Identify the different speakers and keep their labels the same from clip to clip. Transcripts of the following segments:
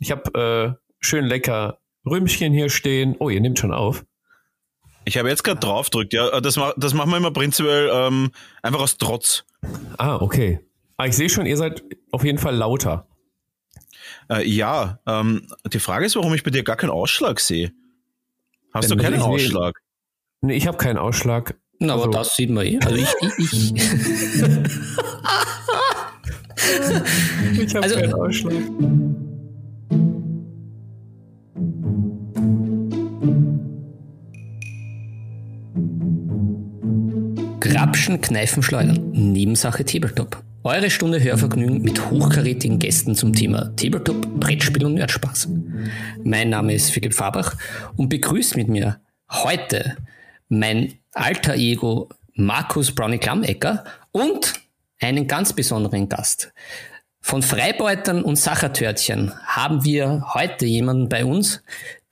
Speaker 1: Ich habe äh, schön lecker Rümmchen hier stehen. Oh, ihr nehmt schon auf.
Speaker 2: Ich habe jetzt gerade drauf drückt, ja. Das, das machen wir immer prinzipiell ähm, einfach aus Trotz.
Speaker 1: Ah, okay. Ah, ich sehe schon, ihr seid auf jeden Fall lauter.
Speaker 2: Äh, ja, ähm, die Frage ist, warum ich bei dir gar keinen Ausschlag sehe. Hast Wenn du keinen Ausschlag?
Speaker 1: Nee, ich habe keinen Ausschlag.
Speaker 3: Na, also, aber das sieht man eh. Also ich. ich, ich.
Speaker 1: ich habe also, keinen Ausschlag.
Speaker 3: Grapschen, Kneifen, Schleudern. Nebensache Tabletop. Eure Stunde Hörvergnügen mit hochkarätigen Gästen zum Thema Tabletop, Brettspiel und Nerdspaß. Mein Name ist Philipp Fabach und begrüßt mit mir heute mein alter Ego Markus Brownie Klammecker und einen ganz besonderen Gast. Von Freibeutern und Sachertörtchen haben wir heute jemanden bei uns,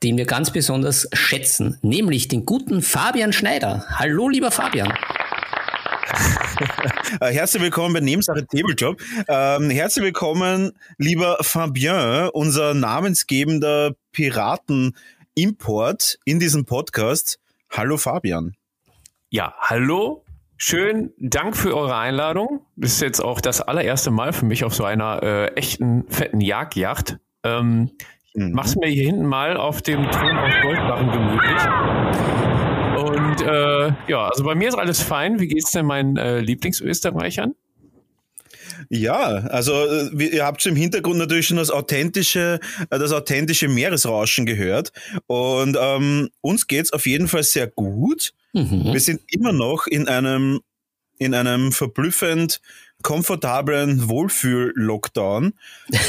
Speaker 3: den wir ganz besonders schätzen, nämlich den guten Fabian Schneider. Hallo, lieber Fabian.
Speaker 2: Äh, herzlich willkommen bei Nebensache Tabletop. Ähm, herzlich willkommen, lieber Fabien, unser namensgebender Piraten-Import in diesem Podcast. Hallo Fabian.
Speaker 1: Ja, hallo. Schön, Dank für eure Einladung. Das ist jetzt auch das allererste Mal für mich auf so einer äh, echten, fetten Jagdjacht. Ähm, mhm. Mach's mir hier hinten mal auf dem Thron aus Goldbarren gemütlich. Und äh, ja, also bei mir ist alles fein. Wie geht's denn meinen äh, Lieblingsösterreichern?
Speaker 2: Ja, also äh, ihr habt im Hintergrund natürlich schon das authentische, äh, das authentische Meeresrauschen gehört. Und ähm, uns geht's auf jeden Fall sehr gut. Mhm. Wir sind immer noch in einem in einem verblüffend komfortablen Wohlfühl-Lockdown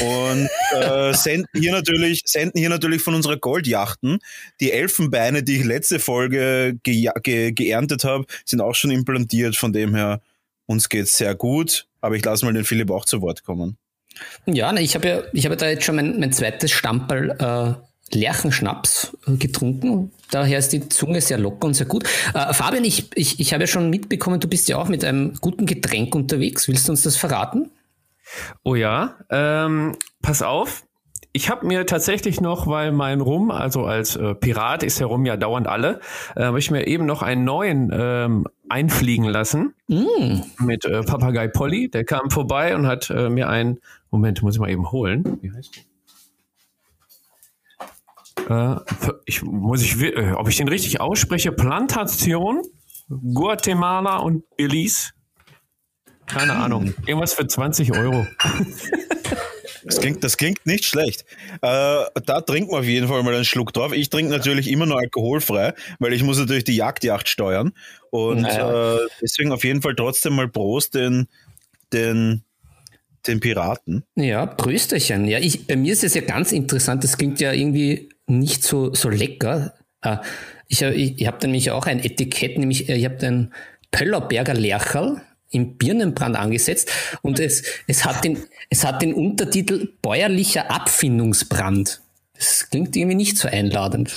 Speaker 2: und äh, senden, hier natürlich, senden hier natürlich von unserer Goldjachten. Die Elfenbeine, die ich letzte Folge ge ge geerntet habe, sind auch schon implantiert. Von dem her, uns geht's sehr gut. Aber ich lasse mal den Philipp auch zu Wort kommen.
Speaker 3: Ja, ich habe ja, ich habe da jetzt schon mein, mein zweites Stamperl äh, Lerchenschnaps äh, getrunken. Daher ist die Zunge sehr locker und sehr gut. Äh, Fabian, ich, ich, ich habe ja schon mitbekommen, du bist ja auch mit einem guten Getränk unterwegs. Willst du uns das verraten?
Speaker 1: Oh ja, ähm, pass auf. Ich habe mir tatsächlich noch, weil mein Rum, also als äh, Pirat ist der Rum ja dauernd alle, äh, habe ich mir eben noch einen neuen ähm, einfliegen lassen mm. mit äh, Papagei Polly. Der kam vorbei und hat äh, mir einen, Moment, muss ich mal eben holen. Wie heißt der? Äh, ich, muss ich, äh, ob ich den richtig ausspreche, Plantation, Guatemala und Belize. Keine Ahnung. Irgendwas für 20 Euro.
Speaker 2: Das klingt, das klingt nicht schlecht. Äh, da trinken wir auf jeden Fall mal einen Schluck drauf. Ich trinke natürlich immer nur alkoholfrei, weil ich muss natürlich die Jagdjacht steuern. Und naja. äh, deswegen auf jeden Fall trotzdem mal Prost den, den, den Piraten.
Speaker 3: Ja, Prösterchen. Ja, ich, bei mir ist es ja ganz interessant. Das klingt ja irgendwie nicht so, so lecker. Äh, ich habe ich, ich hab nämlich auch ein Etikett, nämlich äh, ich habe den Pöllerberger Lercherl im Birnenbrand angesetzt und es, es, hat den, es hat den Untertitel Bäuerlicher Abfindungsbrand. Das klingt irgendwie nicht so einladend.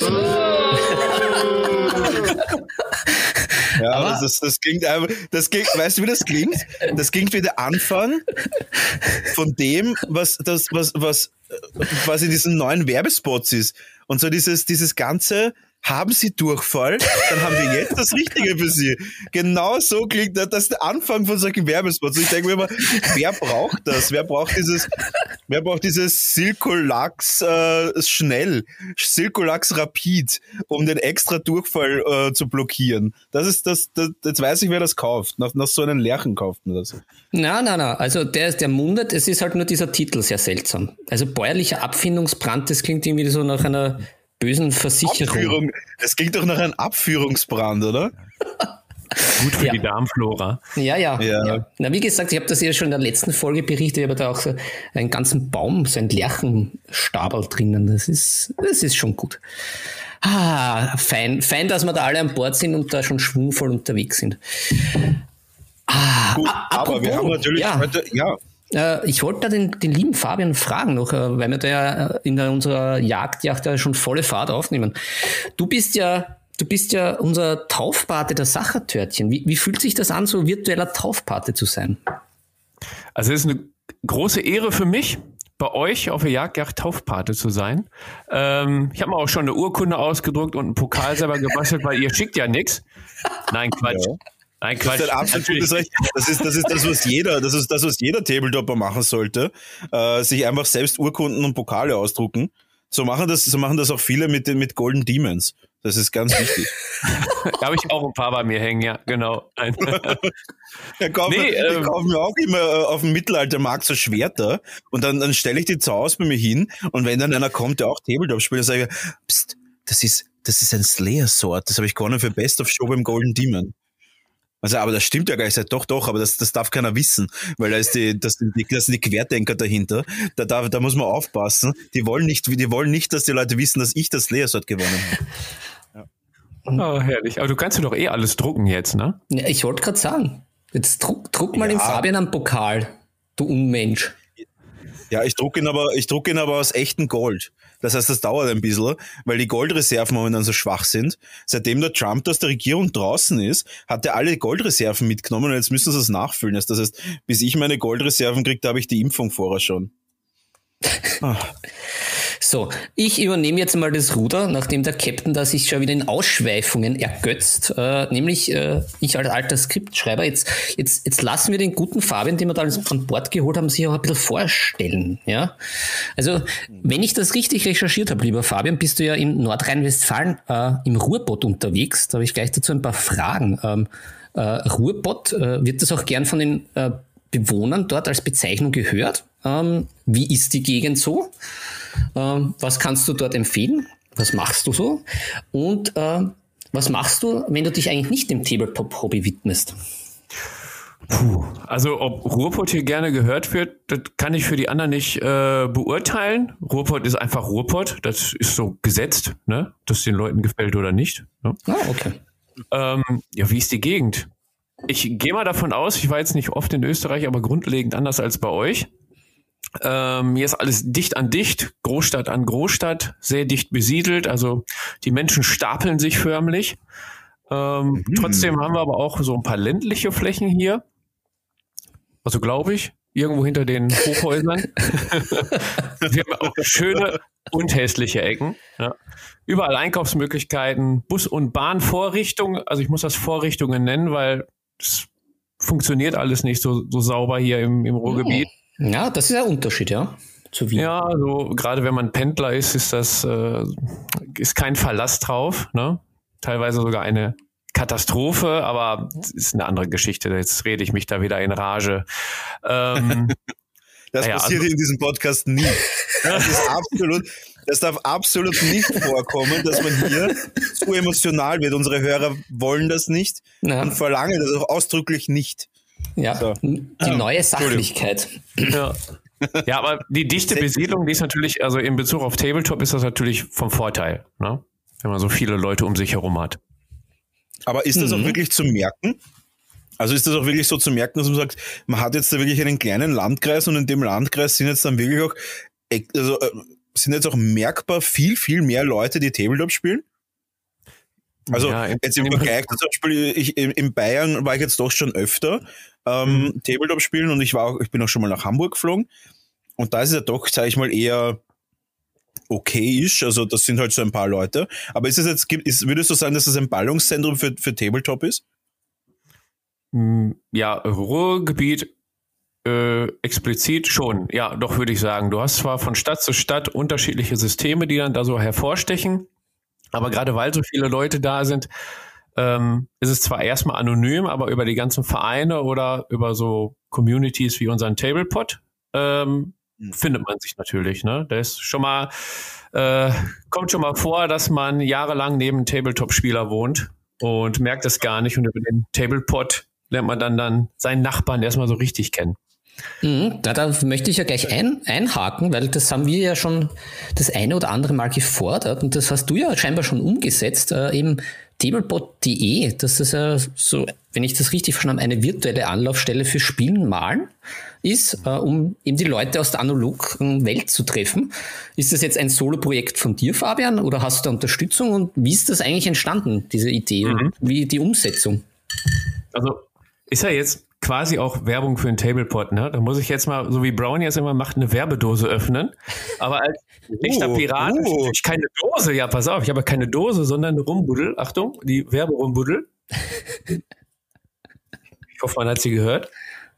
Speaker 2: Ja, aber das, das klingt einfach, das klingt, weißt du, wie das klingt? Das klingt wie der Anfang von dem, was, das, was, was, was in diesen neuen Werbespots ist. Und so dieses, dieses ganze, haben Sie Durchfall, dann haben wir jetzt das Richtige für Sie. Genau so klingt das, das ist der Anfang von solchen Werbespots. Ich denke mir immer, wer braucht das? Wer braucht dieses, wer braucht dieses Silkolax äh, schnell, Silkolax rapid, um den extra Durchfall äh, zu blockieren? Das ist das, das, jetzt weiß ich, wer das kauft. Nach, nach so einem Lärchen kauft man das.
Speaker 3: Na, na, na. Also der, der mundet, es ist halt nur dieser Titel sehr seltsam. Also bäuerlicher Abfindungsbrand, das klingt irgendwie so nach einer bösen Versicherung. Abführung.
Speaker 2: Es klingt doch nach einem Abführungsbrand, oder?
Speaker 1: Gut für ja. die Darmflora.
Speaker 3: Ja, ja, ja, ja. Na, wie gesagt, ich habe das ja schon in der letzten Folge berichtet. Ich habe da auch so einen ganzen Baum, so ein Lerchenstabel drinnen. Das ist, das ist schon gut. Ah, fein, fein, dass wir da alle an Bord sind und da schon schwungvoll unterwegs sind.
Speaker 2: Ah, gut, aber wir haben natürlich ja. heute, ja,
Speaker 3: ich wollte da den, den, lieben Fabian fragen noch, äh, weil wir da ja äh, in unserer Jagdjacht ja schon volle Fahrt aufnehmen. Du bist ja, du bist ja unser Taufpate der Sachertörtchen. Wie, wie fühlt sich das an, so virtueller Taufpate zu sein?
Speaker 1: Also es ist eine große Ehre für mich, bei euch auf der Jagdjacht Taufpate zu sein. Ähm, ich habe mir auch schon eine Urkunde ausgedruckt und einen Pokal selber gebastelt, weil ihr schickt ja nichts. Nein, Quatsch. Ja. Nein, Quatsch.
Speaker 2: Das ist, absolutes Das, ist, das ist das, was jeder, das ist das, was jeder Tabletopper machen sollte. Äh, sich einfach selbst Urkunden und Pokale ausdrucken. So machen das, so machen das auch viele mit mit Golden Demons. Das ist ganz wichtig.
Speaker 1: da habe ich auch ein paar bei mir hängen, ja, genau.
Speaker 2: ja, kauf, nee, ich ähm, kaufe mir auch immer äh, auf dem Mittelaltermarkt so Schwerter und dann, dann stelle ich die zu Hause bei mir hin und wenn dann einer kommt, der auch Tabletop spielt, dann sage ich, Psst, das ist, das ist ein Slayer-Sword, das habe ich gewonnen für Best of Show beim Golden Demon. Also, aber das stimmt ja gar nicht. Sage, doch, doch, aber das, das darf keiner wissen, weil da ist die, das sind die, das sind die Querdenker dahinter. Da, da, da muss man aufpassen. Die wollen nicht, die wollen nicht, dass die Leute wissen, dass ich das Leersort gewonnen habe.
Speaker 1: Oh, herrlich. Aber du kannst ja doch eh alles drucken jetzt, ne?
Speaker 3: Ja, ich wollte gerade sagen. Jetzt druck, druck mal ja. den Fabian am Pokal, du Unmensch.
Speaker 2: Ja, ich drucke ihn aber, ich drucke ihn aber aus echtem Gold. Das heißt, das dauert ein bisschen, weil die Goldreserven momentan so schwach sind. Seitdem der Trump aus der Regierung draußen ist, hat er alle Goldreserven mitgenommen und jetzt müssen sie es nachfüllen. Das heißt, bis ich meine Goldreserven kriege, da habe ich die Impfung vorher schon.
Speaker 3: Ah. So, ich übernehme jetzt mal das Ruder, nachdem der Captain da sich schon wieder in Ausschweifungen ergötzt. Äh, nämlich äh, ich als alter Skriptschreiber. Jetzt, jetzt, jetzt lassen wir den guten Fabian, den wir da an Bord geholt haben, sich auch ein bisschen vorstellen. Ja? Also, wenn ich das richtig recherchiert habe, lieber Fabian, bist du ja in Nordrhein-Westfalen äh, im Ruhrpott unterwegs. Da habe ich gleich dazu ein paar Fragen. Ähm, äh, Ruhrpott, äh, wird das auch gern von den äh, Bewohnern dort als Bezeichnung gehört? Ähm, wie ist die Gegend so? Ähm, was kannst du dort empfehlen? Was machst du so? Und äh, was machst du, wenn du dich eigentlich nicht dem Tabletop-Hobby widmest?
Speaker 1: Puh, also ob Ruhrpott hier gerne gehört wird, das kann ich für die anderen nicht äh, beurteilen. Ruhrpott ist einfach Ruhrpott, das ist so gesetzt, ne? dass den Leuten gefällt oder nicht. Ne? Ah, okay. Ähm, ja, wie ist die Gegend? Ich gehe mal davon aus, ich war jetzt nicht oft in Österreich, aber grundlegend anders als bei euch. Ähm, hier ist alles dicht an dicht, Großstadt an Großstadt, sehr dicht besiedelt. Also die Menschen stapeln sich förmlich. Ähm, mhm. Trotzdem haben wir aber auch so ein paar ländliche Flächen hier. Also glaube ich, irgendwo hinter den Hochhäusern. wir haben auch schöne und hässliche Ecken. Ja. Überall Einkaufsmöglichkeiten, Bus- und Bahnvorrichtungen. Also ich muss das Vorrichtungen nennen, weil es funktioniert alles nicht so, so sauber hier im, im Ruhrgebiet.
Speaker 3: Ja, das ist ein Unterschied, ja.
Speaker 1: Zu Wien. Ja, also gerade wenn man Pendler ist, ist das äh, ist kein Verlass drauf, ne? Teilweise sogar eine Katastrophe, aber ist eine andere Geschichte. Jetzt rede ich mich da wieder in Rage. Ähm,
Speaker 2: das ja, passiert also, in diesem Podcast nie. Das ist absolut, das darf absolut nicht vorkommen, dass man hier zu emotional wird. Unsere Hörer wollen das nicht ja. und verlangen das auch ausdrücklich nicht.
Speaker 3: Ja, so. die neue Sachlichkeit.
Speaker 1: Ja. ja, aber die dichte Besiedlung, die ist natürlich, also in Bezug auf Tabletop ist das natürlich vom Vorteil, ne? wenn man so viele Leute um sich herum hat.
Speaker 2: Aber ist das mhm. auch wirklich zu merken? Also ist das auch wirklich so zu merken, dass man sagt, man hat jetzt da wirklich einen kleinen Landkreis und in dem Landkreis sind jetzt dann wirklich auch, also äh, sind jetzt auch merkbar viel, viel mehr Leute, die Tabletop spielen? Also ja, jetzt im Vergleich zum Beispiel, ich, in Bayern war ich jetzt doch schon öfter ähm, mhm. Tabletop spielen und ich war auch, ich bin auch schon mal nach Hamburg geflogen und da ist es ja doch, sage ich mal, eher okay ist. Also das sind halt so ein paar Leute. Aber ist es jetzt, ist, würdest du sagen, dass das ein Ballungszentrum für, für Tabletop ist?
Speaker 1: Mm, ja, Ruhrgebiet äh, explizit schon. Ja, doch würde ich sagen. Du hast zwar von Stadt zu Stadt unterschiedliche Systeme, die dann da so hervorstechen. Aber gerade weil so viele Leute da sind, ähm, ist es zwar erstmal anonym, aber über die ganzen Vereine oder über so Communities wie unseren Tablepot ähm, mhm. findet man sich natürlich. Ne? Da ist schon mal, äh, kommt schon mal vor, dass man jahrelang neben Tabletop-Spieler wohnt und merkt es gar nicht und über den Tablepot lernt man dann dann seinen Nachbarn erstmal so richtig kennen.
Speaker 3: Mhm, da, da möchte ich ja gleich ein, einhaken, weil das haben wir ja schon das eine oder andere Mal gefordert und das hast du ja scheinbar schon umgesetzt, äh, eben tablepot.de, das ist ja so, wenn ich das richtig verstanden habe, eine virtuelle Anlaufstelle für Spielen, Malen ist, äh, um eben die Leute aus der analogen Welt zu treffen. Ist das jetzt ein Solo-Projekt von dir, Fabian, oder hast du da Unterstützung und wie ist das eigentlich entstanden, diese Idee mhm. und wie die Umsetzung?
Speaker 1: Also ist ja jetzt quasi auch Werbung für einen Tablepot. Ne? Da muss ich jetzt mal, so wie Brownie es immer macht, eine Werbedose öffnen. Aber als echter uh, Pirat uh. ich keine Dose. Ja, pass auf, ich habe keine Dose, sondern eine Rumbuddel. Achtung, die Werberumbuddel. ich hoffe, man hat sie gehört.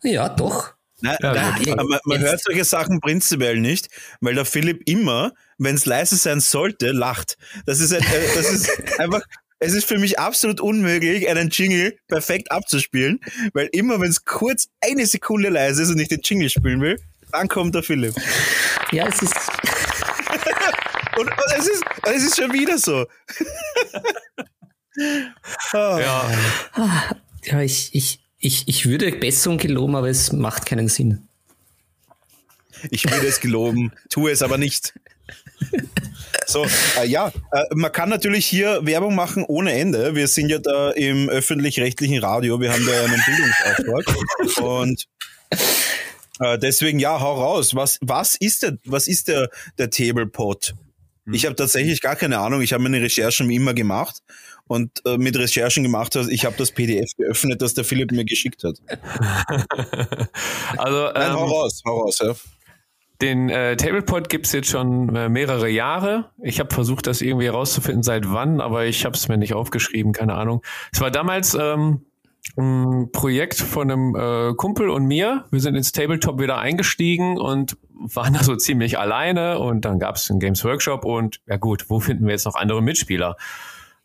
Speaker 3: Ja, doch.
Speaker 2: Nein, ja, nein, man, man hört solche Sachen prinzipiell nicht, weil der Philipp immer, wenn es leise sein sollte, lacht. Das ist, ein, äh, das ist einfach, es ist für mich absolut unmöglich, einen Jingle perfekt abzuspielen, weil immer, wenn es kurz eine Sekunde leise ist und ich den Jingle spielen will, dann kommt der Philipp.
Speaker 3: Ja, es ist.
Speaker 2: und, und, es, ist, es ist schon wieder so.
Speaker 3: oh. Ja. Ja, ich, ich, ich, ich würde Besserung geloben, aber es macht keinen Sinn.
Speaker 2: Ich würde es geloben, tue es aber nicht. So, äh, ja, äh, man kann natürlich hier Werbung machen ohne Ende. Wir sind ja da im öffentlich-rechtlichen Radio, wir haben da einen Bildungsauftrag. Und äh, deswegen, ja, hau raus. Was, was ist der, was ist der, der Tablepot? Ich hm. habe tatsächlich gar keine Ahnung. Ich habe meine Recherchen wie immer gemacht und äh, mit Recherchen gemacht. Ich habe das PDF geöffnet, das der Philipp mir geschickt hat.
Speaker 1: also, Nein, ähm, hau raus, hau raus, ja. Den äh, Tablepod gibt es jetzt schon äh, mehrere Jahre. Ich habe versucht, das irgendwie herauszufinden, seit wann, aber ich habe es mir nicht aufgeschrieben, keine Ahnung. Es war damals ähm, ein Projekt von einem äh, Kumpel und mir. Wir sind ins Tabletop wieder eingestiegen und waren da so ziemlich alleine und dann gab es einen Games Workshop und ja gut, wo finden wir jetzt noch andere Mitspieler?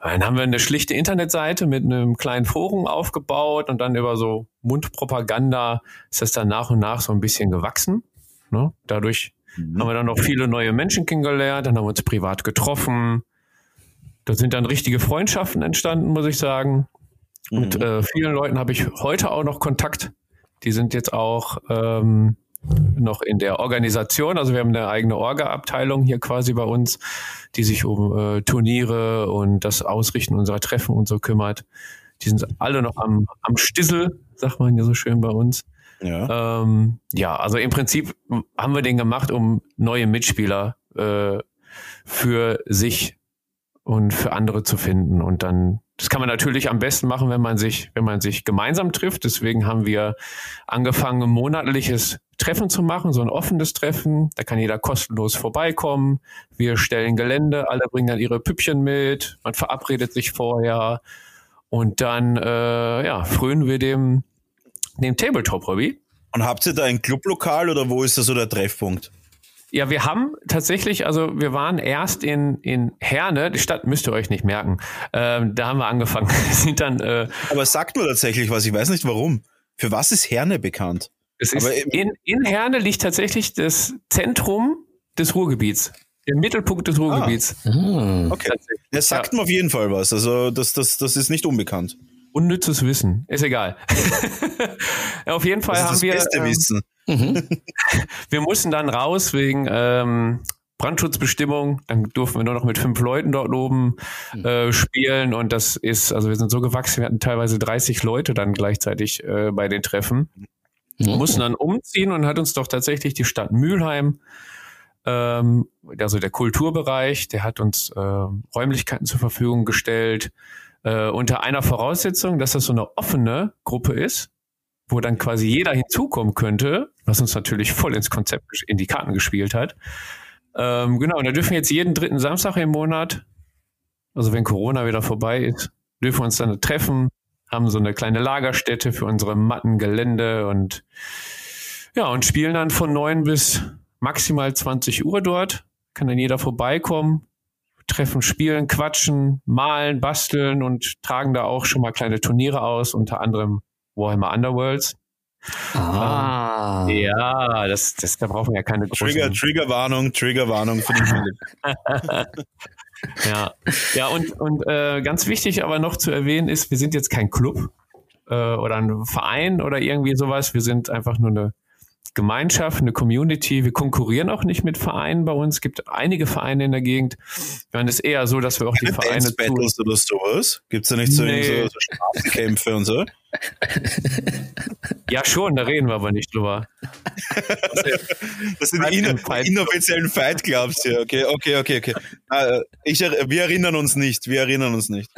Speaker 1: Dann haben wir eine schlichte Internetseite mit einem kleinen Forum aufgebaut und dann über so Mundpropaganda ist das dann nach und nach so ein bisschen gewachsen. Ne? Dadurch mhm. haben wir dann noch viele neue Menschen kennengelernt, dann haben wir uns privat getroffen. Da sind dann richtige Freundschaften entstanden, muss ich sagen. Mhm. Mit äh, vielen Leuten habe ich heute auch noch Kontakt. Die sind jetzt auch ähm, noch in der Organisation. Also wir haben eine eigene Orga-Abteilung hier quasi bei uns, die sich um äh, Turniere und das Ausrichten unserer Treffen und so kümmert. Die sind alle noch am, am Stissel, sagt man ja so schön bei uns. Ja. Ähm, ja, also im Prinzip haben wir den gemacht, um neue Mitspieler äh, für sich und für andere zu finden. Und dann, das kann man natürlich am besten machen, wenn man sich, wenn man sich gemeinsam trifft. Deswegen haben wir angefangen, ein monatliches Treffen zu machen, so ein offenes Treffen. Da kann jeder kostenlos vorbeikommen. Wir stellen Gelände, alle bringen dann ihre Püppchen mit. Man verabredet sich vorher. Und dann, äh, ja, frönen wir dem dem Tabletop-Hobby.
Speaker 2: Und habt ihr da ein Clublokal oder wo ist da so der Treffpunkt?
Speaker 1: Ja, wir haben tatsächlich, also wir waren erst in, in Herne, die Stadt müsst ihr euch nicht merken. Ähm, da haben wir angefangen. sind dann, äh,
Speaker 2: Aber sagt nur tatsächlich was, ich weiß nicht warum. Für was ist Herne bekannt?
Speaker 1: Es ist, in, in Herne liegt tatsächlich das Zentrum des Ruhrgebiets. Der Mittelpunkt des Ruhrgebiets.
Speaker 2: Ah. Okay. Das sagt ja. mir auf jeden Fall was. Also das, das, das ist nicht unbekannt.
Speaker 1: Unnützes Wissen. Ist egal. Auf jeden Fall haben wir. Das beste ähm, Wissen. Mhm. wir mussten dann raus wegen ähm, Brandschutzbestimmung. Dann durften wir nur noch mit fünf Leuten dort oben mhm. äh, spielen. Und das ist, also wir sind so gewachsen, wir hatten teilweise 30 Leute dann gleichzeitig äh, bei den Treffen. Wir mussten dann umziehen und hat uns doch tatsächlich die Stadt Mülheim ähm, also der Kulturbereich, der hat uns äh, Räumlichkeiten zur Verfügung gestellt, äh, unter einer Voraussetzung, dass das so eine offene Gruppe ist, wo dann quasi jeder hinzukommen könnte, was uns natürlich voll ins Konzept in die Karten gespielt hat. Ähm, genau, und da dürfen wir jetzt jeden dritten Samstag im Monat, also wenn Corona wieder vorbei ist, dürfen wir uns dann treffen, haben so eine kleine Lagerstätte für unsere Matten, Gelände und ja, und spielen dann von neun bis maximal 20 Uhr dort. Kann dann jeder vorbeikommen, treffen, spielen, quatschen, malen, basteln und tragen da auch schon mal kleine Turniere aus, unter anderem Warhammer Underworlds. Ah. Ähm, ja, das, das, da brauchen wir ja keine
Speaker 2: großen... Trigger, Triggerwarnung, Triggerwarnung für den Philipp.
Speaker 1: ja, ja und, und äh, ganz wichtig aber noch zu erwähnen ist, wir sind jetzt kein Club äh, oder ein Verein oder irgendwie sowas. Wir sind einfach nur eine Gemeinschaft, eine Community. Wir konkurrieren auch nicht mit Vereinen bei uns. Es gibt einige Vereine in der Gegend. Wir haben es eher so, dass wir auch die Vereine Dance
Speaker 2: Battles oder sowas? Gibt es da nicht so, nee. so, so Straßenkämpfe und so?
Speaker 1: Ja, schon, da reden wir aber nicht drüber.
Speaker 2: Das sind die inoffiziellen Fight Clubs hier. Okay, okay, okay, okay. Ah, ich, wir erinnern uns nicht. Wir erinnern uns nicht.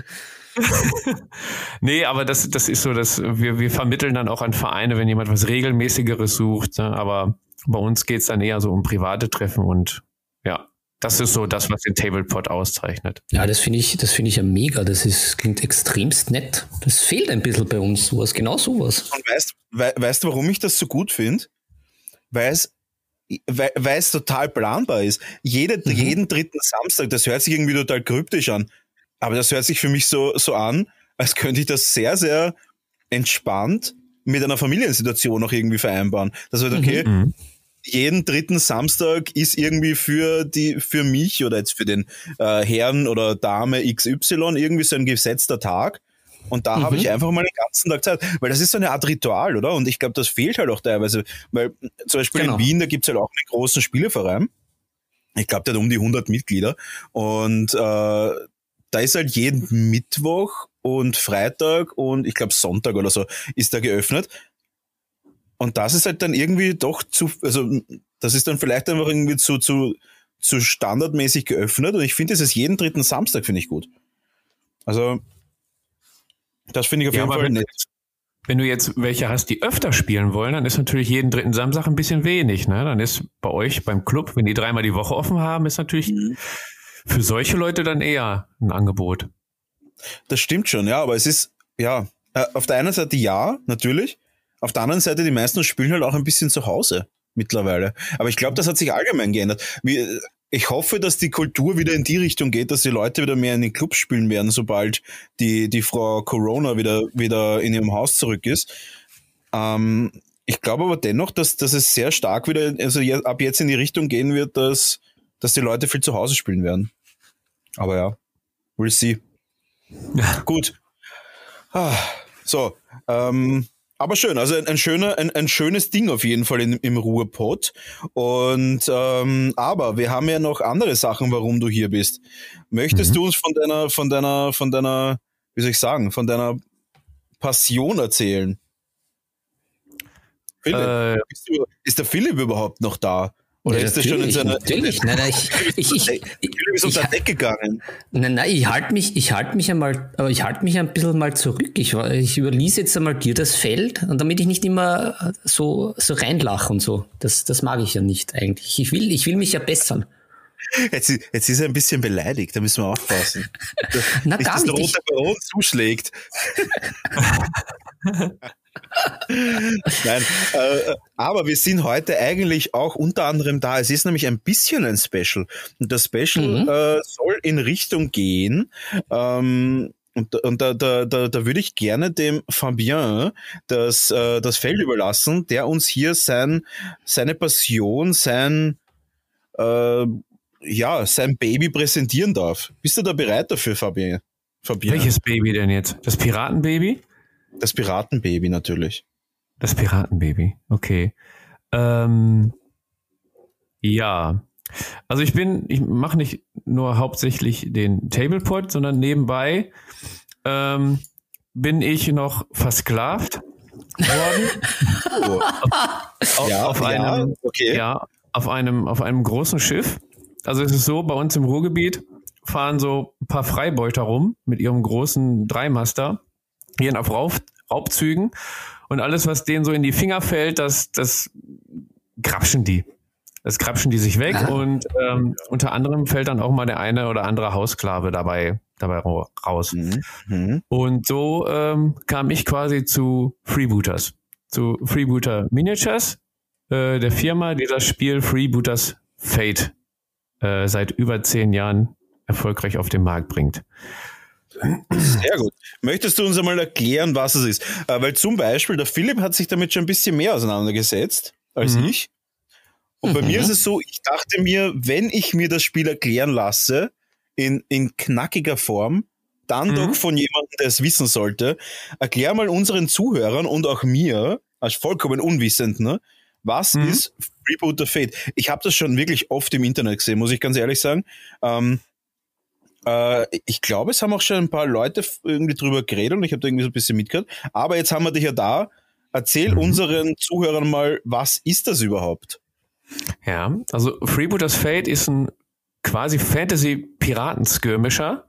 Speaker 1: nee, aber das, das ist so, dass wir, wir vermitteln dann auch an Vereine, wenn jemand was Regelmäßigeres sucht. Ne? Aber bei uns geht es dann eher so um private Treffen und ja, das ist so das, was den Tablepot auszeichnet.
Speaker 3: Ja, das finde ich, das finde ich ja mega. Das ist, klingt extremst nett. Das fehlt ein bisschen bei uns, sowas, genau sowas.
Speaker 2: Und weißt, we, weißt du, warum ich das so gut finde? Weil es, weil, es total planbar ist. Jede, mhm. Jeden dritten Samstag, das hört sich irgendwie total kryptisch an. Aber das hört sich für mich so, so an, als könnte ich das sehr, sehr entspannt mit einer Familiensituation auch irgendwie vereinbaren. Das wird okay. Mhm. mhm jeden dritten Samstag ist irgendwie für die für mich oder jetzt für den äh, Herrn oder Dame XY irgendwie so ein gesetzter Tag. Und da mhm. habe ich einfach mal den ganzen Tag Zeit, weil das ist so eine Art Ritual, oder? Und ich glaube, das fehlt halt auch teilweise, weil zum Beispiel genau. in Wien, da gibt's halt auch einen großen Spieleverein. Ich glaube, der hat um die 100 Mitglieder. Und äh, da ist halt jeden Mittwoch und Freitag und ich glaube Sonntag oder so ist da geöffnet. Und das ist halt dann irgendwie doch zu, also das ist dann vielleicht einfach irgendwie zu, zu, zu standardmäßig geöffnet und ich finde, es ist jeden dritten Samstag, finde ich gut. Also, das finde ich auf ja, jeden Fall
Speaker 1: wenn,
Speaker 2: nett.
Speaker 1: Wenn du jetzt welche hast, die öfter spielen wollen, dann ist natürlich jeden dritten Samstag ein bisschen wenig. Ne? Dann ist bei euch beim Club, wenn die dreimal die Woche offen haben, ist natürlich mhm. Für solche Leute dann eher ein Angebot.
Speaker 2: Das stimmt schon, ja, aber es ist, ja, äh, auf der einen Seite ja, natürlich. Auf der anderen Seite, die meisten spielen halt auch ein bisschen zu Hause mittlerweile. Aber ich glaube, das hat sich allgemein geändert. ich hoffe, dass die Kultur wieder in die Richtung geht, dass die Leute wieder mehr in den Clubs spielen werden, sobald die, die Frau Corona wieder, wieder in ihrem Haus zurück ist. Ähm, ich glaube aber dennoch, dass, dass es sehr stark wieder, also ab jetzt in die Richtung gehen wird, dass, dass die Leute viel zu Hause spielen werden. Aber ja, we'll see. Ja. Gut. Ah, so, ähm, aber schön, also ein, ein schöner, ein, ein, schönes Ding auf jeden Fall in, im Ruhrpott. Und ähm, aber wir haben ja noch andere Sachen, warum du hier bist. Möchtest mhm. du uns von deiner, von deiner, von deiner, wie soll ich sagen, von deiner Passion erzählen? Philipp, äh, du, ist der Philipp überhaupt noch da? Oder ja, ist das schon in seiner.
Speaker 3: Natürlich, nein, nein, ich, ich, ich, ich,
Speaker 2: ich ist unter Deck gegangen.
Speaker 3: Nein, nein, ich halte mich, ich halte mich einmal, aber ich halte mich ein bisschen mal zurück. Ich, ich überließe jetzt einmal dir das Feld und damit ich nicht immer so, so reinlache und so. Das, das mag ich ja nicht eigentlich. Ich will, ich will mich ja bessern.
Speaker 2: Jetzt, jetzt ist er ein bisschen beleidigt, da müssen wir aufpassen.
Speaker 3: Na, nicht, gar dass nicht.
Speaker 2: der rote Baron zuschlägt. Nein, äh, aber wir sind heute eigentlich auch unter anderem da. Es ist nämlich ein bisschen ein Special. Und das Special mhm. äh, soll in Richtung gehen. Ähm, und, und da, da, da, da würde ich gerne dem Fabien das, äh, das Feld überlassen, der uns hier sein, seine Passion, sein, äh, ja, sein Baby präsentieren darf. Bist du da bereit dafür, Fabien?
Speaker 1: Fabien? Welches Baby denn jetzt? Das Piratenbaby?
Speaker 2: Das Piratenbaby natürlich.
Speaker 1: Das Piratenbaby, okay. Ähm, ja. Also ich bin, ich mache nicht nur hauptsächlich den Tablepot, sondern nebenbei ähm, bin ich noch versklavt worden. Oh. auf, ja, auf einem, ja, okay. ja, auf einem, auf einem großen Schiff. Also es ist so, bei uns im Ruhrgebiet fahren so ein paar Freibeuter rum mit ihrem großen Dreimaster gehen auf Rauf, Raubzügen und alles, was denen so in die Finger fällt, das, das grapschen die. Das grapschen die sich weg ah. und ähm, unter anderem fällt dann auch mal der eine oder andere Hausklave dabei, dabei raus. Mhm. Mhm. Und so ähm, kam ich quasi zu Freebooters, zu Freebooter Miniatures, äh, der Firma, die das Spiel Freebooters Fate äh, seit über zehn Jahren erfolgreich auf den Markt bringt.
Speaker 2: Sehr gut. Möchtest du uns einmal erklären, was es ist? Äh, weil zum Beispiel der Philipp hat sich damit schon ein bisschen mehr auseinandergesetzt als mhm. ich. Und bei mhm. mir ist es so, ich dachte mir, wenn ich mir das Spiel erklären lasse, in, in knackiger Form, dann mhm. doch von jemandem, der es wissen sollte, erklär mal unseren Zuhörern und auch mir, als vollkommen unwissend, ne, was mhm. ist Freebooter Fate? Ich habe das schon wirklich oft im Internet gesehen, muss ich ganz ehrlich sagen. Ähm, äh, ich glaube, es haben auch schon ein paar Leute irgendwie drüber geredet und ich habe da irgendwie so ein bisschen mitgehört. Aber jetzt haben wir dich ja da. Erzähl mhm. unseren Zuhörern mal, was ist das überhaupt?
Speaker 1: Ja, also Freebooters Fate ist ein quasi Fantasy-Piraten-Skirmisher.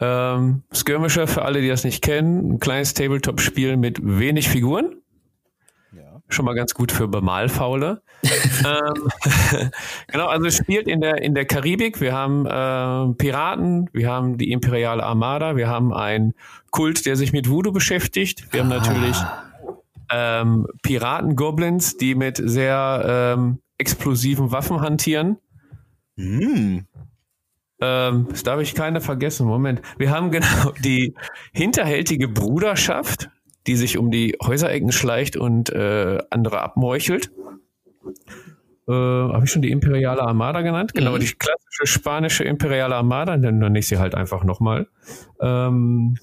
Speaker 1: Ähm, Skirmisher, für alle, die das nicht kennen, ein kleines Tabletop-Spiel mit wenig Figuren. Schon mal ganz gut für Bemalfaule. ähm, genau, also es spielt in der, in der Karibik. Wir haben äh, Piraten, wir haben die Imperiale Armada, wir haben einen Kult, der sich mit Voodoo beschäftigt. Wir haben natürlich ähm, Piraten-Goblins, die mit sehr ähm, explosiven Waffen hantieren. Mm. Ähm, das darf ich keine vergessen. Moment. Wir haben genau die hinterhältige Bruderschaft, die sich um die Häuserecken schleicht und äh, andere abmeuchelt. Äh, Habe ich schon die Imperiale Armada genannt? Genau, mhm. die klassische spanische Imperiale Armada, dann nenne ich sie halt einfach nochmal. Ähm,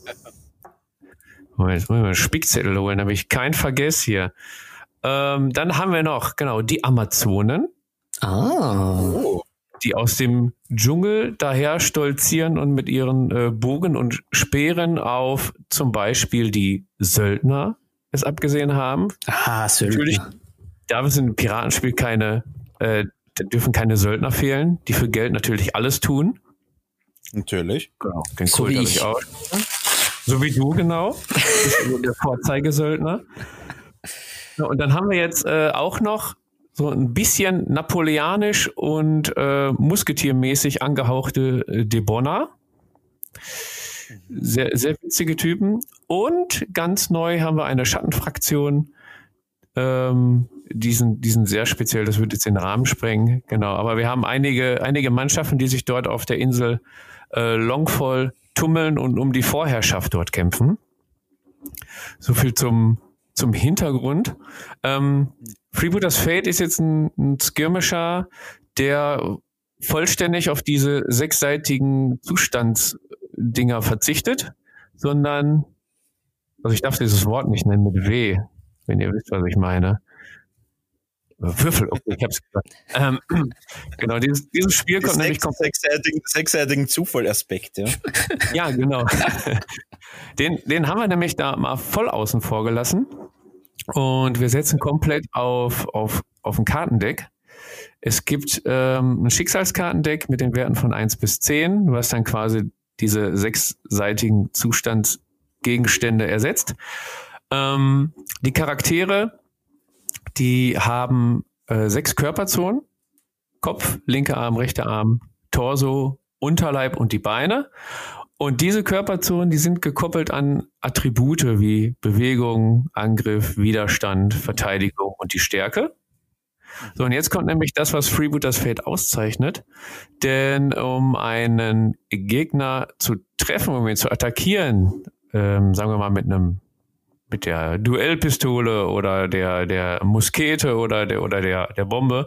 Speaker 1: Moment, jetzt muss ich mal einen Spickzettel holen, damit ich keinen vergesse hier. Ähm, dann haben wir noch, genau, die Amazonen. Ah. Oh die aus dem Dschungel daher stolzieren und mit ihren äh, Bogen und Speeren auf zum Beispiel die Söldner es abgesehen haben.
Speaker 3: Ah, Söldner. Natürlich
Speaker 1: darf es in Piratenspiel keine, äh, dürfen keine Söldner fehlen, die für Geld natürlich alles tun.
Speaker 2: Natürlich.
Speaker 1: Genau. Den so Kult habe ich auch. So wie du, genau. der Vorzeigesöldner. Und dann haben wir jetzt äh, auch noch so ein bisschen napoleonisch und äh, musketiermäßig angehauchte äh, Debonna. Sehr, sehr witzige Typen. Und ganz neu haben wir eine Schattenfraktion. Ähm, die, sind, die sind sehr speziell, das würde jetzt den Rahmen sprengen. Genau, aber wir haben einige, einige Mannschaften, die sich dort auf der Insel äh, Longfall tummeln und um die Vorherrschaft dort kämpfen. So viel zum, zum Hintergrund. Ähm, Freebooters Fate ist jetzt ein, ein Skirmisher, der vollständig auf diese sechsseitigen Zustandsdinger verzichtet, sondern, also ich darf dieses Wort nicht nennen mit W, wenn ihr wisst, was ich meine. Würfel, okay, ich hab's gesagt. Ähm, genau, dieses, dieses Spiel kommt nämlich komplett.
Speaker 2: Sechsseitigen, sechsseitigen Zufall-Aspekt, ja.
Speaker 1: ja, genau. Den, den haben wir nämlich da mal voll außen vor gelassen. Und wir setzen komplett auf, auf, auf ein Kartendeck. Es gibt ähm, ein Schicksalskartendeck mit den Werten von 1 bis 10, Du hast dann quasi diese sechsseitigen Zustandsgegenstände ersetzt. Ähm, die Charaktere, die haben äh, sechs Körperzonen. Kopf, linker Arm, rechter Arm, Torso, Unterleib und die Beine. Und diese Körperzonen, die sind gekoppelt an Attribute wie Bewegung, Angriff, Widerstand, Verteidigung und die Stärke. So, und jetzt kommt nämlich das, was Freebooters Fate auszeichnet. Denn um einen Gegner zu treffen, um ihn zu attackieren, ähm, sagen wir mal mit einem mit der Duellpistole oder der der Muskete oder der oder der der Bombe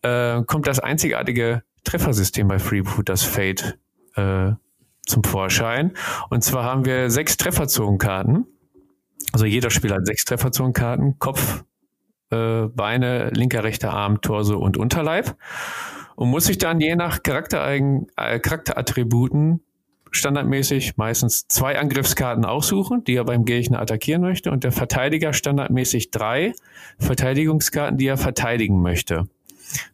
Speaker 1: äh, kommt das einzigartige Treffersystem bei Freebooters Fate äh, zum Vorschein. Und zwar haben wir sechs Trefferzogenkarten. Also jeder Spieler hat sechs Trefferzogenkarten. Kopf, äh, Beine, linker, rechter Arm, Torso und Unterleib. Und muss sich dann je nach Charaktereigen, äh, Charakterattributen standardmäßig meistens zwei Angriffskarten aussuchen, die er beim Gegner attackieren möchte. Und der Verteidiger standardmäßig drei Verteidigungskarten, die er verteidigen möchte.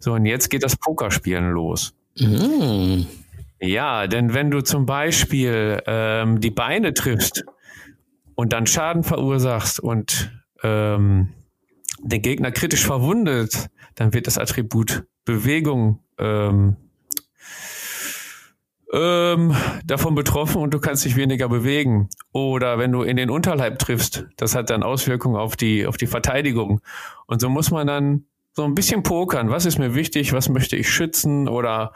Speaker 1: So, und jetzt geht das Pokerspielen los. Mm. Ja, denn wenn du zum Beispiel ähm, die Beine triffst und dann Schaden verursachst und ähm, den Gegner kritisch verwundet, dann wird das Attribut Bewegung ähm, ähm, davon betroffen und du kannst dich weniger bewegen. Oder wenn du in den Unterleib triffst, das hat dann Auswirkungen auf die, auf die Verteidigung. Und so muss man dann so ein bisschen pokern. Was ist mir wichtig? Was möchte ich schützen? Oder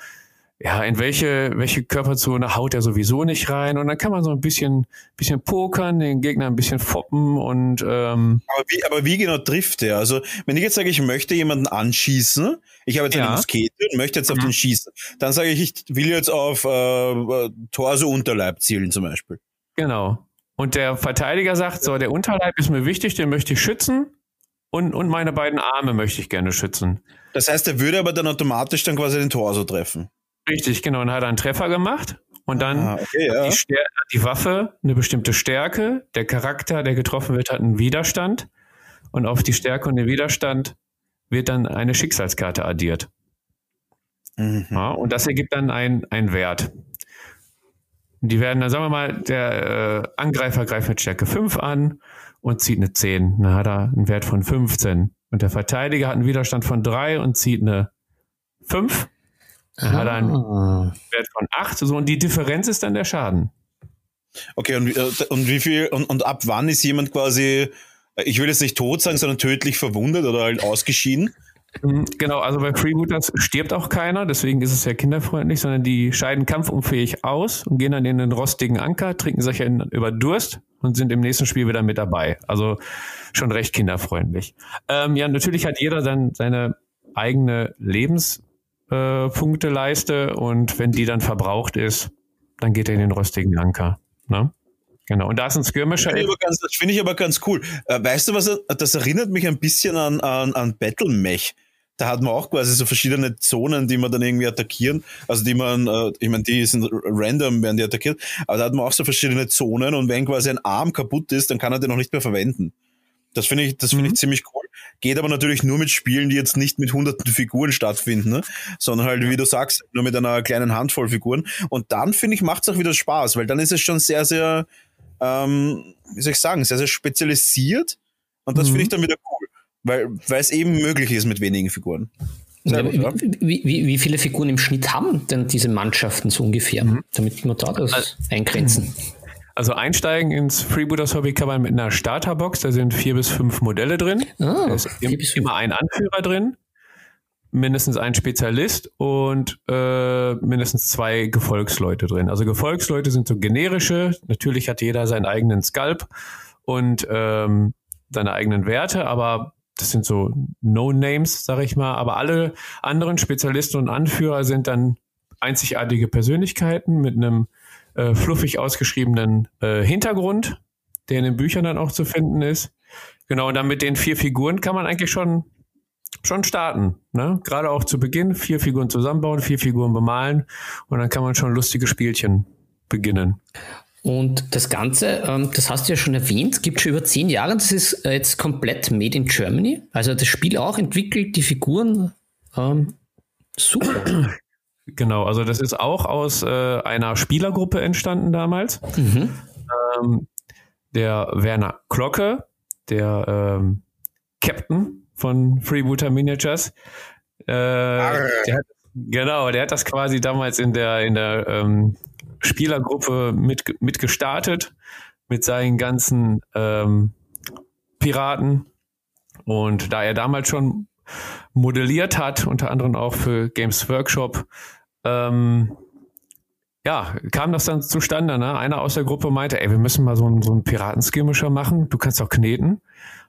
Speaker 1: ja, in welche, welche Körperzone haut er sowieso nicht rein. Und dann kann man so ein bisschen, bisschen pokern, den Gegner ein bisschen foppen und ähm
Speaker 2: aber, wie, aber wie genau trifft er? Also, wenn ich jetzt sage, ich möchte jemanden anschießen, ich habe jetzt ja. eine Muskete und möchte jetzt auf mhm. den schießen, dann sage ich, ich will jetzt auf äh, Torso Unterleib zielen zum Beispiel.
Speaker 1: Genau. Und der Verteidiger sagt, so, der Unterleib ist mir wichtig, den möchte ich schützen und, und meine beiden Arme möchte ich gerne schützen.
Speaker 2: Das heißt, er würde aber dann automatisch dann quasi den Torso treffen.
Speaker 1: Richtig, genau. Und hat einen Treffer gemacht. Und dann ah, okay, ja. hat, die hat die Waffe eine bestimmte Stärke. Der Charakter, der getroffen wird, hat einen Widerstand. Und auf die Stärke und den Widerstand wird dann eine Schicksalskarte addiert. Mhm. Ja, und das ergibt dann einen Wert. Die werden, dann sagen wir mal, der äh, Angreifer greift mit Stärke 5 an und zieht eine 10. Dann hat er einen Wert von 15. Und der Verteidiger hat einen Widerstand von 3 und zieht eine 5. Dann ah. hat er einen ah. Wert von 8. So, und die Differenz ist dann der Schaden.
Speaker 2: Okay, und, äh, und wie viel, und, und ab wann ist jemand quasi, ich will jetzt nicht tot sagen, sondern tödlich verwundet oder halt ausgeschieden?
Speaker 1: Mhm, genau, also bei Freebooters stirbt auch keiner, deswegen ist es ja kinderfreundlich, sondern die scheiden kampfunfähig aus und gehen dann in den rostigen Anker, trinken sich über Durst und sind im nächsten Spiel wieder mit dabei. Also schon recht kinderfreundlich. Ähm, ja, natürlich hat jeder dann seine eigene Lebenspunkteleiste äh, und wenn die dann verbraucht ist, dann geht er in den rostigen Anker. Ne? Genau, und da ist ein Skirmisher.
Speaker 2: Das finde ich, aber ganz cool. Äh, weißt du was, das erinnert mich ein bisschen an, an, an Battle Mech. Da hat man auch quasi so verschiedene Zonen, die man dann irgendwie attackieren. Also die man, äh, ich meine, die sind random, werden die attackiert. Aber da hat man auch so verschiedene Zonen und wenn quasi ein Arm kaputt ist, dann kann er den noch nicht mehr verwenden. Das finde ich, das finde mhm. ich ziemlich cool. Geht aber natürlich nur mit Spielen, die jetzt nicht mit hunderten Figuren stattfinden, ne? sondern halt, wie du sagst, nur mit einer kleinen Handvoll Figuren. Und dann finde ich, macht es auch wieder Spaß, weil dann ist es schon sehr, sehr, ähm, wie soll ich sagen, sehr, sehr spezialisiert. Und das mhm. finde ich dann wieder cool, weil, weil es eben möglich ist mit wenigen Figuren.
Speaker 3: Ja, gut, wie, wie, wie, viele Figuren im Schnitt haben denn diese Mannschaften so ungefähr, mhm. damit wir da das also, eingrenzen?
Speaker 1: Also einsteigen ins Freebooters Hobby kann man mit einer Starterbox, da sind vier bis fünf Modelle drin. Ah, da ist immer ein Anführer drin, mindestens ein Spezialist und äh, mindestens zwei Gefolgsleute drin. Also Gefolgsleute sind so generische. Natürlich hat jeder seinen eigenen Skalp und ähm, seine eigenen Werte, aber das sind so No-Names, sag ich mal. Aber alle anderen Spezialisten und Anführer sind dann einzigartige Persönlichkeiten mit einem äh, fluffig ausgeschriebenen äh, Hintergrund, der in den Büchern dann auch zu finden ist. Genau, und dann mit den vier Figuren kann man eigentlich schon schon starten. Ne? Gerade auch zu Beginn vier Figuren zusammenbauen, vier Figuren bemalen und dann kann man schon lustige Spielchen beginnen.
Speaker 3: Und das Ganze, ähm, das hast du ja schon erwähnt, gibt schon über zehn Jahre. Das ist äh, jetzt komplett made in Germany. Also das Spiel auch entwickelt, die Figuren. Ähm, super.
Speaker 1: Genau, also das ist auch aus äh, einer Spielergruppe entstanden damals. Mhm. Ähm, der Werner Glocke, der ähm, Captain von Freebooter Miniatures. Äh, der hat, genau, der hat das quasi damals in der, in der ähm, Spielergruppe mit, mit gestartet, mit seinen ganzen ähm, Piraten. Und da er damals schon modelliert hat, unter anderem auch für Games Workshop, ähm, ja, kam das dann zustande. Ne? Einer aus der Gruppe meinte, ey, wir müssen mal so einen, so einen Piratenskirmischer machen. Du kannst doch kneten.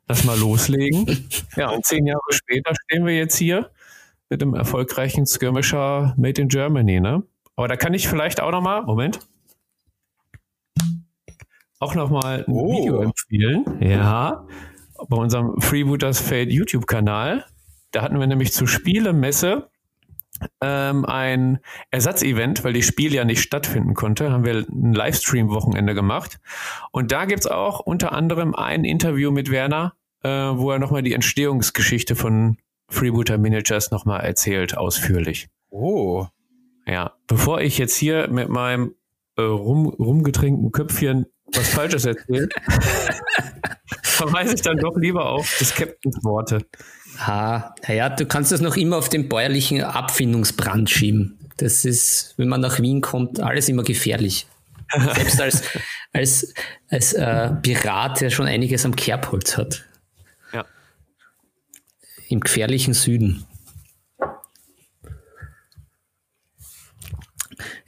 Speaker 1: Lass mal loslegen. ja, und zehn Jahre später stehen wir jetzt hier mit dem erfolgreichen Skirmisher Made in Germany, ne? Aber da kann ich vielleicht auch nochmal, Moment, auch nochmal ein oh. Video empfehlen. Ja, bei unserem Freebooters Fate YouTube-Kanal. Da hatten wir nämlich zur Spielemesse ähm, ein Ersatzevent, weil die Spiel ja nicht stattfinden konnte, haben wir ein Livestream-Wochenende gemacht. Und da gibt's auch unter anderem ein Interview mit Werner, äh, wo er nochmal die Entstehungsgeschichte von Freebooter Miniatures nochmal erzählt, ausführlich.
Speaker 2: Oh.
Speaker 1: Ja, bevor ich jetzt hier mit meinem äh, rum, rumgetränkten Köpfchen was Falsches erzähle, verweise ich dann doch lieber auf des Captains Worte.
Speaker 3: Ah, naja, du kannst das noch immer auf den bäuerlichen Abfindungsbrand schieben. Das ist, wenn man nach Wien kommt, alles immer gefährlich. Selbst als, als, als äh, Pirat, der schon einiges am Kerbholz hat.
Speaker 1: Ja.
Speaker 3: Im gefährlichen Süden.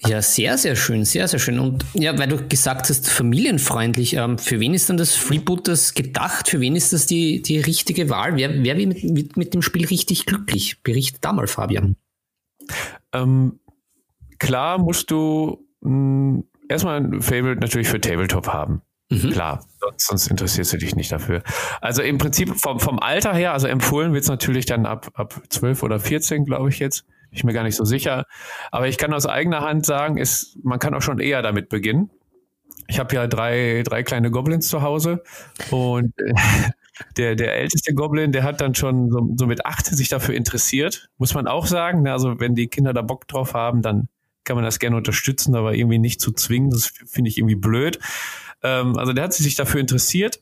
Speaker 3: Ja, sehr, sehr schön, sehr, sehr schön. Und ja, weil du gesagt hast, familienfreundlich, ähm, für wen ist dann das Freebooters gedacht? Für wen ist das die, die richtige Wahl? Wer, wer wird mit, mit, mit dem Spiel richtig glücklich? Bericht da mal, Fabian.
Speaker 1: Ähm, klar musst du mh, hm, erstmal ein Favorite natürlich für Tabletop haben. Mhm. Klar, sonst, sonst, interessierst du dich nicht dafür. Also im Prinzip vom, vom Alter her, also empfohlen wird es natürlich dann ab, ab 12 oder 14, glaube ich jetzt ich mir gar nicht so sicher. Aber ich kann aus eigener Hand sagen, ist, man kann auch schon eher damit beginnen. Ich habe ja drei, drei kleine Goblins zu Hause und der, der älteste Goblin, der hat dann schon so, so mit acht sich dafür interessiert. Muss man auch sagen. Ne? Also wenn die Kinder da Bock drauf haben, dann kann man das gerne unterstützen, aber irgendwie nicht zu zwingen. Das finde ich irgendwie blöd. Ähm, also der hat sich dafür interessiert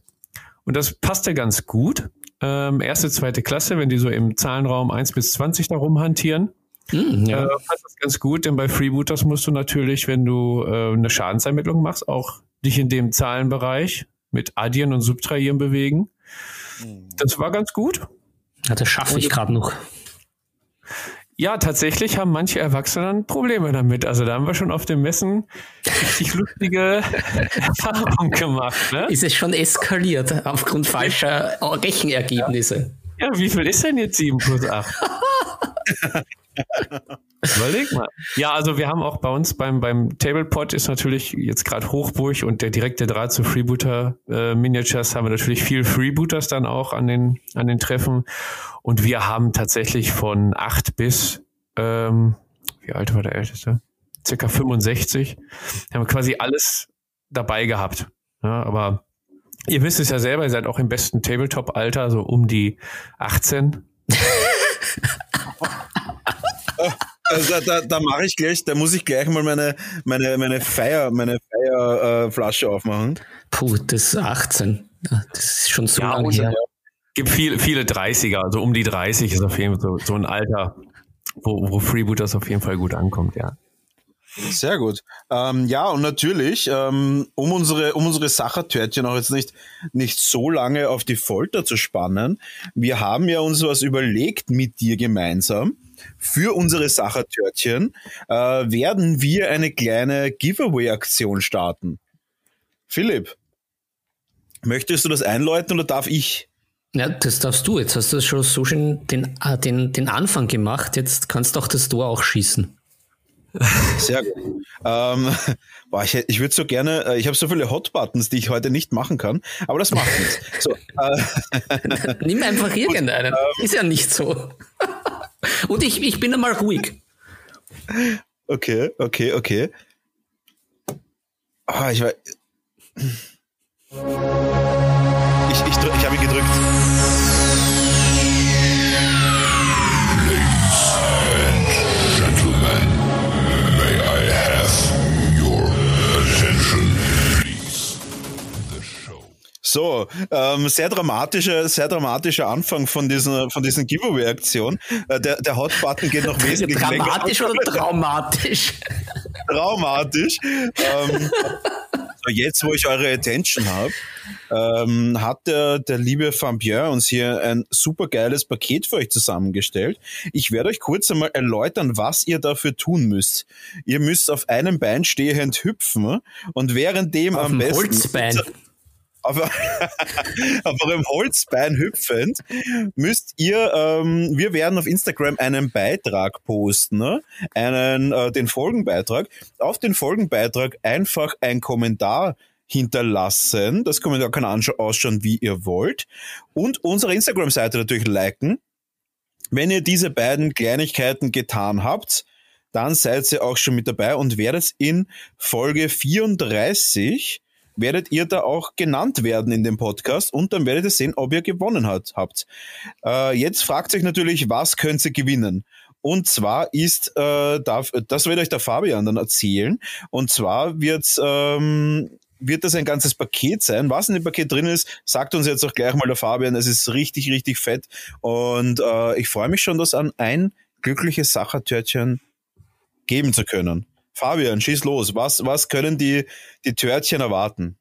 Speaker 1: und das passte ganz gut. Ähm, erste, zweite Klasse, wenn die so im Zahlenraum 1 bis 20 da rumhantieren. Mm, ja. äh, passt das ganz gut, denn bei Freebooters musst du natürlich, wenn du äh, eine Schadensermittlung machst, auch dich in dem Zahlenbereich mit Addieren und Subtrahieren bewegen. Mhm. Das war ganz gut.
Speaker 3: Ja, das schaffe ich gerade noch.
Speaker 1: Ja, tatsächlich haben manche Erwachsene Probleme damit. Also da haben wir schon auf dem Messen richtig lustige Erfahrungen gemacht. Ne?
Speaker 3: Ist es schon eskaliert aufgrund falscher Rechenergebnisse?
Speaker 1: Ja, wie viel ist denn jetzt 7 plus 8? Überleg mal. Ja, also wir haben auch bei uns beim, beim Tablepot ist natürlich jetzt gerade Hochburg und der direkte Draht zu Freebooter äh, Miniatures haben wir natürlich viel Freebooters dann auch an den, an den Treffen. Und wir haben tatsächlich von acht bis, ähm, wie alt war der Älteste? Circa 65. Wir haben quasi alles dabei gehabt. Ja, aber ihr wisst es ja selber, ihr seid auch im besten Tabletop-Alter, so um die 18.
Speaker 2: Also da, da mache ich gleich, da muss ich gleich mal meine, meine, meine Feier, meine Feierflasche äh, aufmachen.
Speaker 3: Puh, das ist 18. Das ist schon so ja, lange her. Ja.
Speaker 1: Gibt viel, viele 30er, also um die 30 ist auf jeden Fall so, so ein Alter, wo, wo Freebooters auf jeden Fall gut ankommt, ja.
Speaker 2: Sehr gut. Ähm, ja, und natürlich, ähm, um unsere, um unsere Sachertörtchen auch jetzt nicht, nicht so lange auf die Folter zu spannen, wir haben ja uns was überlegt mit dir gemeinsam für unsere Sachertörtchen äh, werden wir eine kleine Giveaway-Aktion starten. Philipp, möchtest du das einläuten oder darf ich?
Speaker 3: Ja, das darfst du. Jetzt hast du schon so schön den, äh, den, den Anfang gemacht. Jetzt kannst du auch das Tor auch schießen.
Speaker 2: Sehr gut. Ähm, boah, ich, ich würde so gerne, äh, ich habe so viele Hot-Buttons, die ich heute nicht machen kann, aber das macht nichts. So,
Speaker 3: äh, Nimm einfach irgendeinen. Ähm, Ist ja nicht so. Und ich, ich bin einmal ruhig.
Speaker 2: Okay, okay, okay. Ah, ich war. Ich, ich, ich habe ihn gedrückt. So, ähm, sehr dramatischer, sehr dramatischer Anfang von dieser, von diesen Giveaway-Aktion. Äh, der, der Hot-Button geht noch wesentlich
Speaker 3: Dramatisch länger. oder traumatisch?
Speaker 2: traumatisch. ähm, jetzt, wo ich eure Attention habe, ähm, hat der, der liebe Fabien uns hier ein super geiles Paket für euch zusammengestellt. Ich werde euch kurz einmal erläutern, was ihr dafür tun müsst. Ihr müsst auf einem Bein stehend hüpfen und währenddem
Speaker 3: auf
Speaker 2: am besten.
Speaker 3: Holzbein
Speaker 2: auf, auf eurem Holzbein hüpfend, müsst ihr, ähm, wir werden auf Instagram einen Beitrag posten, ne? einen, äh, den Folgenbeitrag. Auf den Folgenbeitrag einfach ein Kommentar hinterlassen. Das Kommentar kann ausschauen, wie ihr wollt. Und unsere Instagram-Seite natürlich liken. Wenn ihr diese beiden Kleinigkeiten getan habt, dann seid ihr auch schon mit dabei und werdet in Folge 34 werdet ihr da auch genannt werden in dem Podcast und dann werdet ihr sehen, ob ihr gewonnen hat, habt. Äh, jetzt fragt euch natürlich, was könnt ihr gewinnen? Und zwar ist, äh, darf, das wird euch der Fabian dann erzählen. Und zwar wird's, ähm, wird das ein ganzes Paket sein. Was in dem Paket drin ist, sagt uns jetzt auch gleich mal der Fabian. Es ist richtig, richtig fett. Und äh, ich freue mich schon, das an ein glückliches Sachertörtchen geben zu können. Fabian, schieß los. Was, was können die, die Törtchen erwarten?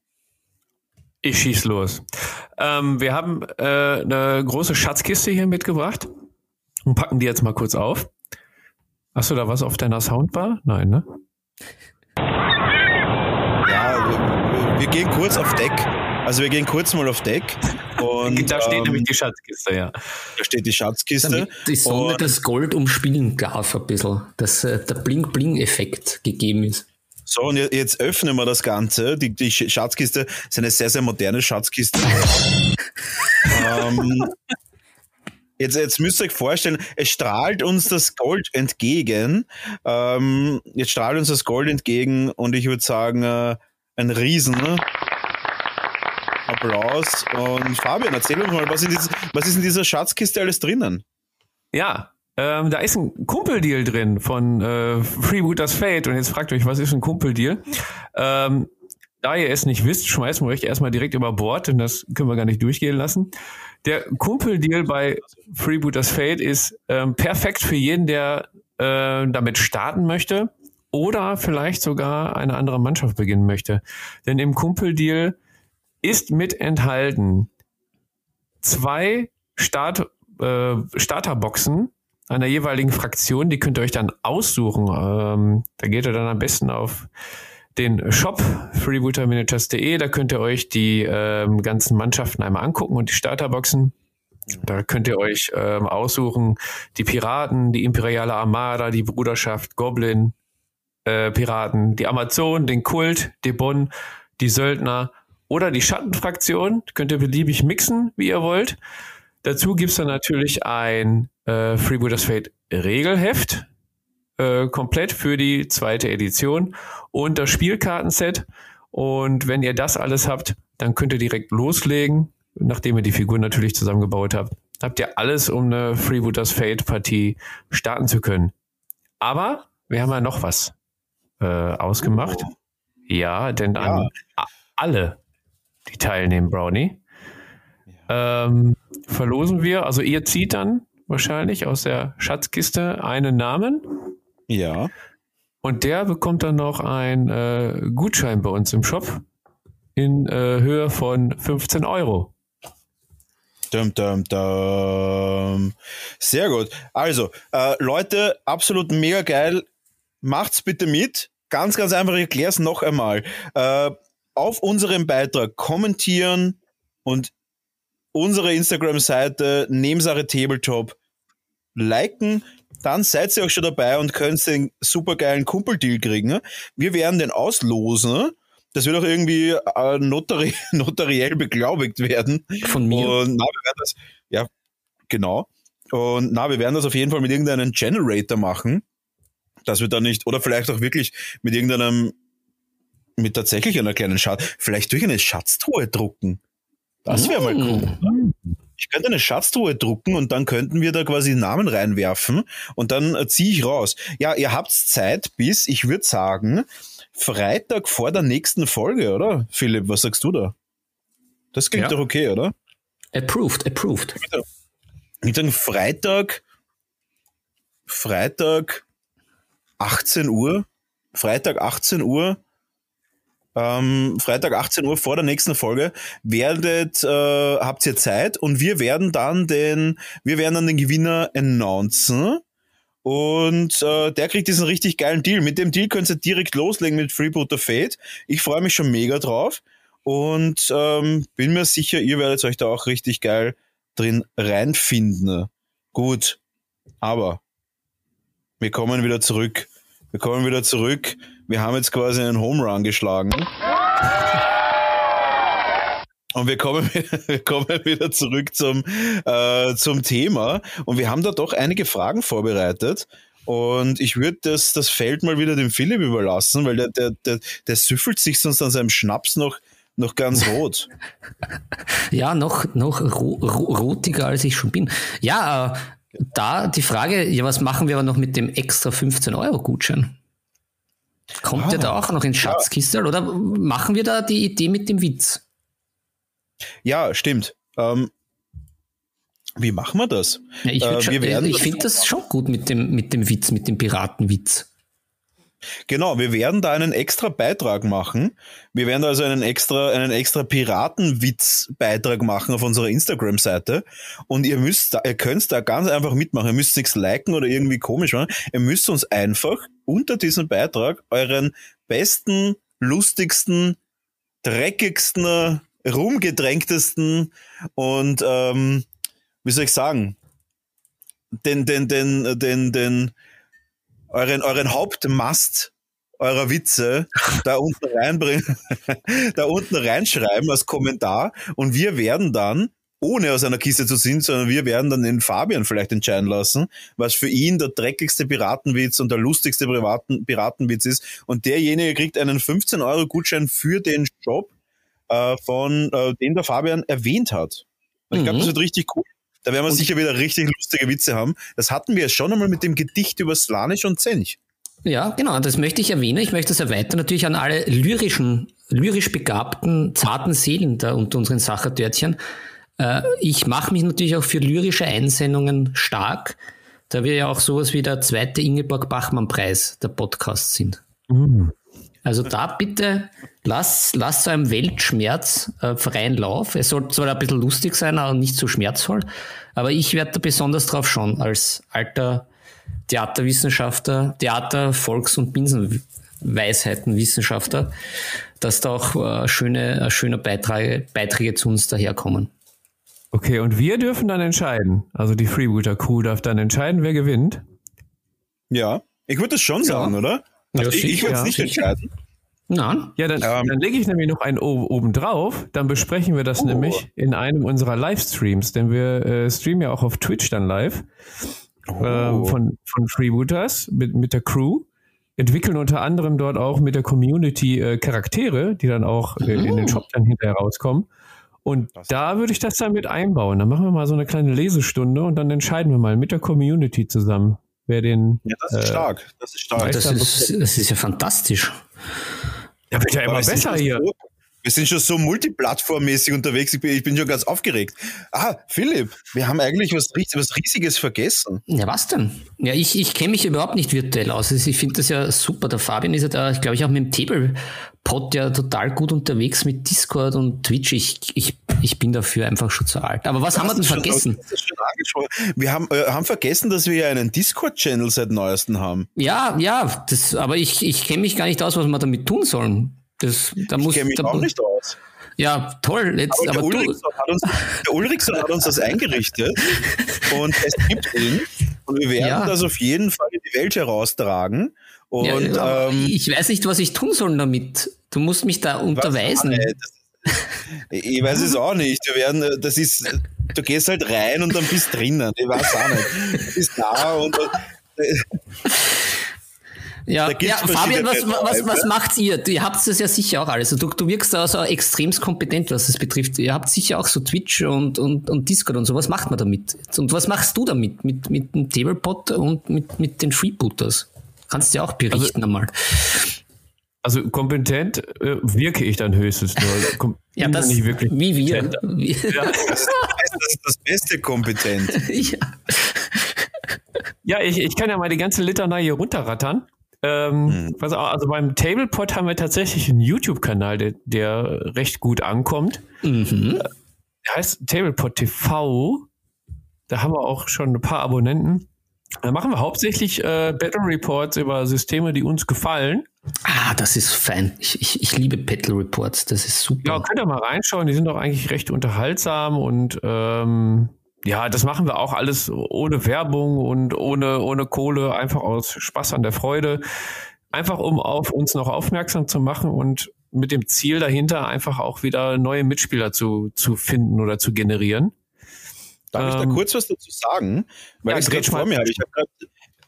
Speaker 1: Ich schieß los. Ähm, wir haben äh, eine große Schatzkiste hier mitgebracht und packen die jetzt mal kurz auf. Hast du da was auf deiner Soundbar? Nein, ne?
Speaker 2: Ja, wir, wir gehen kurz auf Deck. Also wir gehen kurz mal auf Deck. Und,
Speaker 1: da steht ähm, nämlich die Schatzkiste, ja.
Speaker 2: Da steht die Schatzkiste.
Speaker 3: Damit die Sonne das Gold umspielen darf ein bisschen, dass äh, der Bling-Bling-Effekt gegeben ist.
Speaker 2: So, und jetzt öffnen wir das Ganze. Die, die Schatzkiste ist eine sehr, sehr moderne Schatzkiste. ähm, Jetzt, jetzt müsst ihr euch vorstellen, es strahlt uns das Gold entgegen. Ähm, jetzt strahlt uns das Gold entgegen und ich würde sagen, äh, ein Riesen. Applaus. Und Fabian, erzähl uns mal, was, in dieses, was ist in dieser Schatzkiste alles drinnen?
Speaker 1: Ja, Ähm, da ist ein Kumpeldeal drin von äh, Freebooters Fate. Und jetzt fragt euch, was ist ein Kumpeldeal? Ähm, da ihr es nicht wisst, schmeißen wir euch erstmal direkt über Bord, denn das können wir gar nicht durchgehen lassen. Der Kumpeldeal bei Freebooters Fate ist ähm, perfekt für jeden, der äh, damit starten möchte oder vielleicht sogar eine andere Mannschaft beginnen möchte. Denn im Kumpeldeal ist mit enthalten zwei Start, äh, Starterboxen einer jeweiligen Fraktion. Die könnt ihr euch dann aussuchen. Ähm, da geht ihr dann am besten auf den Shop freebootermanagers.de. Da könnt ihr euch die ähm, ganzen Mannschaften einmal angucken und die Starterboxen. Da könnt ihr euch ähm, aussuchen, die Piraten, die Imperiale Armada, die Bruderschaft, Goblin, äh, Piraten, die Amazon, den Kult, die Bonn, die Söldner oder die Schattenfraktion. Könnt ihr beliebig mixen, wie ihr wollt. Dazu gibt's dann natürlich ein äh, Freebooters Fate Regelheft, äh, komplett für die zweite Edition und das Spielkartenset. Und wenn ihr das alles habt, dann könnt ihr direkt loslegen, nachdem ihr die Figur natürlich zusammengebaut habt. Habt ihr alles, um eine Freebooters Fate Partie starten zu können. Aber wir haben ja noch was äh, ausgemacht. Oh. Ja, denn ja. alle, die teilnehmen, Brownie, ja. ähm, verlosen wir. Also ihr zieht dann wahrscheinlich aus der Schatzkiste einen Namen.
Speaker 2: Ja.
Speaker 1: Und der bekommt dann noch einen äh, Gutschein bei uns im Shop in äh, Höhe von 15 Euro.
Speaker 2: Dum, dum, dum. Sehr gut. Also, äh, Leute, absolut mega geil. Macht's bitte mit. Ganz, ganz einfach, ich erkläre es noch einmal. Auf unserem Beitrag kommentieren und unsere Instagram-Seite Nebensache Tabletop liken, dann seid ihr auch schon dabei und könnt den supergeilen Kumpeldeal kriegen. Wir werden den auslosen. Das wird auch irgendwie äh, notari notariell beglaubigt werden.
Speaker 3: Von mir.
Speaker 2: Und na, das, ja, genau. Und na, wir werden das auf jeden Fall mit irgendeinem Generator machen. Dass wir da nicht, oder vielleicht auch wirklich mit irgendeinem, mit tatsächlich einer kleinen Schatz, vielleicht durch eine Schatztruhe drucken. Das wäre mal cool. Ich könnte eine Schatztruhe drucken und dann könnten wir da quasi Namen reinwerfen und dann äh, ziehe ich raus. Ja, ihr habt Zeit bis, ich würde sagen, Freitag vor der nächsten Folge, oder? Philipp, was sagst du da? Das klingt ja. doch okay, oder?
Speaker 3: Approved, approved.
Speaker 2: Ich würde sagen, Freitag, Freitag 18 Uhr, Freitag 18 Uhr ähm, Freitag 18 Uhr vor der nächsten Folge werdet, äh, habt ihr Zeit und wir werden dann den, wir werden dann den Gewinner announcen. Und äh, der kriegt diesen richtig geilen Deal. Mit dem Deal könnt ihr direkt loslegen mit Freebooter Fate. Ich freue mich schon mega drauf und ähm, bin mir sicher, ihr werdet euch da auch richtig geil drin reinfinden. Gut, aber wir kommen wieder zurück. Wir kommen wieder zurück wir haben jetzt quasi einen Home Run geschlagen. Und wir kommen, wir kommen wieder zurück zum, äh, zum Thema. Und wir haben da doch einige Fragen vorbereitet. Und ich würde das, das Feld mal wieder dem Philipp überlassen, weil der, der, der, der süffelt sich sonst an seinem Schnaps noch, noch ganz rot.
Speaker 3: ja, noch, noch ro ro rotiger als ich schon bin. Ja, äh, da die Frage, ja, was machen wir aber noch mit dem extra 15 Euro Gutschein? Kommt ah, der da auch noch in Schatzkiste ja. oder machen wir da die Idee mit dem Witz?
Speaker 2: Ja, stimmt. Ähm, wie machen wir das?
Speaker 3: Ja, ich äh, ich finde das schon gut mit dem, mit dem Witz, mit dem Piratenwitz.
Speaker 2: Genau, wir werden da einen extra Beitrag machen. Wir werden also einen extra, einen extra Piratenwitz-Beitrag machen auf unserer Instagram-Seite. Und ihr müsst da, ihr könnt da ganz einfach mitmachen. Ihr müsst nichts liken oder irgendwie komisch machen. Ihr müsst uns einfach unter diesem Beitrag euren besten, lustigsten, dreckigsten, rumgedrängtesten und ähm, wie soll ich sagen, den, den, den, den, den, euren, euren Hauptmast eurer Witze da unten reinbringen, da unten reinschreiben als Kommentar und wir werden dann ohne aus einer Kiste zu ziehen, sondern wir werden dann den Fabian vielleicht entscheiden lassen, was für ihn der dreckigste Piratenwitz und der lustigste Piraten, Piratenwitz ist. Und derjenige kriegt einen 15 Euro Gutschein für den Job, äh, von äh, den der Fabian erwähnt hat. Und ich glaube, das mhm. wird richtig cool. Da werden wir und sicher wieder richtig lustige Witze haben. Das hatten wir schon einmal mit dem Gedicht über Slanisch und Zench.
Speaker 3: Ja, genau, das möchte ich erwähnen. Ich möchte das erweitern natürlich an alle lyrischen, lyrisch begabten, zarten Seelen da unter unseren Sachertörtchen. Äh, ich mache mich natürlich auch für lyrische Einsendungen stark, da wir ja auch sowas wie der zweite Ingeborg Bachmann-Preis der Podcast sind. Mhm. Also da bitte lass, lass so einem Weltschmerz äh, freien Lauf. Es soll zwar ein bisschen lustig sein, aber nicht so schmerzvoll. Aber ich werde da besonders drauf schauen, als alter Theaterwissenschaftler, Theater-, Volks- und Binsenweisheitenwissenschaftler, dass da auch äh, schöne, äh, schöne Beiträge, Beiträge zu uns daherkommen.
Speaker 1: Okay, und wir dürfen dann entscheiden. Also die Freebooter Crew darf dann entscheiden, wer gewinnt.
Speaker 2: Ja, ich würde das schon sagen, ja. oder? Also ja, ich, ich würde es ja, nicht sicher. entscheiden.
Speaker 1: Nein. Ja, dann, ähm, dann lege ich nämlich noch einen oben drauf. Dann besprechen wir das oh. nämlich in einem unserer Livestreams, denn wir äh, streamen ja auch auf Twitch dann live oh. ähm, von, von Freebooters mit, mit der Crew. Entwickeln unter anderem dort auch mit der Community äh, Charaktere, die dann auch äh, in den oh. Shop dann hinterher rauskommen. Und das da würde ich das dann mit einbauen. Dann machen wir mal so eine kleine Lesestunde und dann entscheiden wir mal mit der Community zusammen, wer den.
Speaker 2: Ja, das ist äh, stark. Das ist stark.
Speaker 3: Das ist, das ist ja fantastisch.
Speaker 1: Ja, wird ja immer besser hier.
Speaker 2: Wir sind schon so multiplattformmäßig unterwegs. Ich bin, ich bin schon ganz aufgeregt. Ah, Philipp, wir haben eigentlich was, was Riesiges vergessen.
Speaker 3: Ja, was denn? Ja, ich, ich kenne mich überhaupt nicht virtuell aus. Ich finde das ja super. Der Fabian ist ja da, ich glaube ich, auch mit dem Tablepod ja total gut unterwegs mit Discord und Twitch. Ich, ich, ich bin dafür einfach schon zu alt. Aber was das haben wir denn vergessen?
Speaker 2: wir haben, äh, haben vergessen, dass wir ja einen Discord-Channel seit neuestem haben.
Speaker 3: Ja, ja, das, aber ich, ich kenne mich gar nicht aus, was wir damit tun sollen. Das, da
Speaker 2: ich
Speaker 3: muss,
Speaker 2: kenne mich
Speaker 3: da,
Speaker 2: auch nicht aus.
Speaker 3: Ja, toll. Jetzt, aber,
Speaker 2: aber der, Ulrichson hat uns, der Ulrichson hat uns das eingerichtet und es gibt ihn. Und wir werden ja. das auf jeden Fall in die Welt heraustragen. Und,
Speaker 3: ja, ähm, ich weiß nicht, was ich tun soll damit. Du musst mich da unterweisen.
Speaker 2: ich weiß es auch nicht. Wir werden, das ist, du gehst halt rein und dann bist drinnen. Ich weiß auch nicht. Du bist da und.
Speaker 3: Ja, ja Fabian, was, was, was macht ihr? Ihr habt das ja sicher auch alles. Du, du wirkst da so extremst kompetent, was das betrifft. Ihr habt sicher auch so Twitch und, und, und Discord und so. Was macht man damit? Und was machst du damit? Mit, mit dem Tablepot und mit, mit den Freebooters? Kannst du ja auch berichten also, einmal.
Speaker 1: Also kompetent äh, wirke ich dann höchstens nur.
Speaker 3: Kom ja, das nicht wirklich wie wir.
Speaker 2: Ja. Das, ist, das ist das beste kompetent.
Speaker 1: ja. Ja, ich, ich kann ja mal die ganze Litanei hier runterrattern. Ähm, mhm. also, also beim Tablepot haben wir tatsächlich einen YouTube-Kanal, der, der recht gut ankommt. Mhm. Der heißt Tablepot TV. Da haben wir auch schon ein paar Abonnenten. Da machen wir hauptsächlich äh, Battle Reports über Systeme, die uns gefallen.
Speaker 3: Ah, das ist fein. Ich, ich, ich liebe Battle Reports, das ist super.
Speaker 1: Ja, könnt ihr mal reinschauen, die sind auch eigentlich recht unterhaltsam und ähm, ja, das machen wir auch alles ohne Werbung und ohne, ohne Kohle, einfach aus Spaß an der Freude. Einfach um auf uns noch aufmerksam zu machen und mit dem Ziel dahinter einfach auch wieder neue Mitspieler zu, zu finden oder zu generieren.
Speaker 2: Darf ähm, ich da ähm, kurz was dazu sagen? Weil ja, ich gerade vor mir habe. Ich hab grad,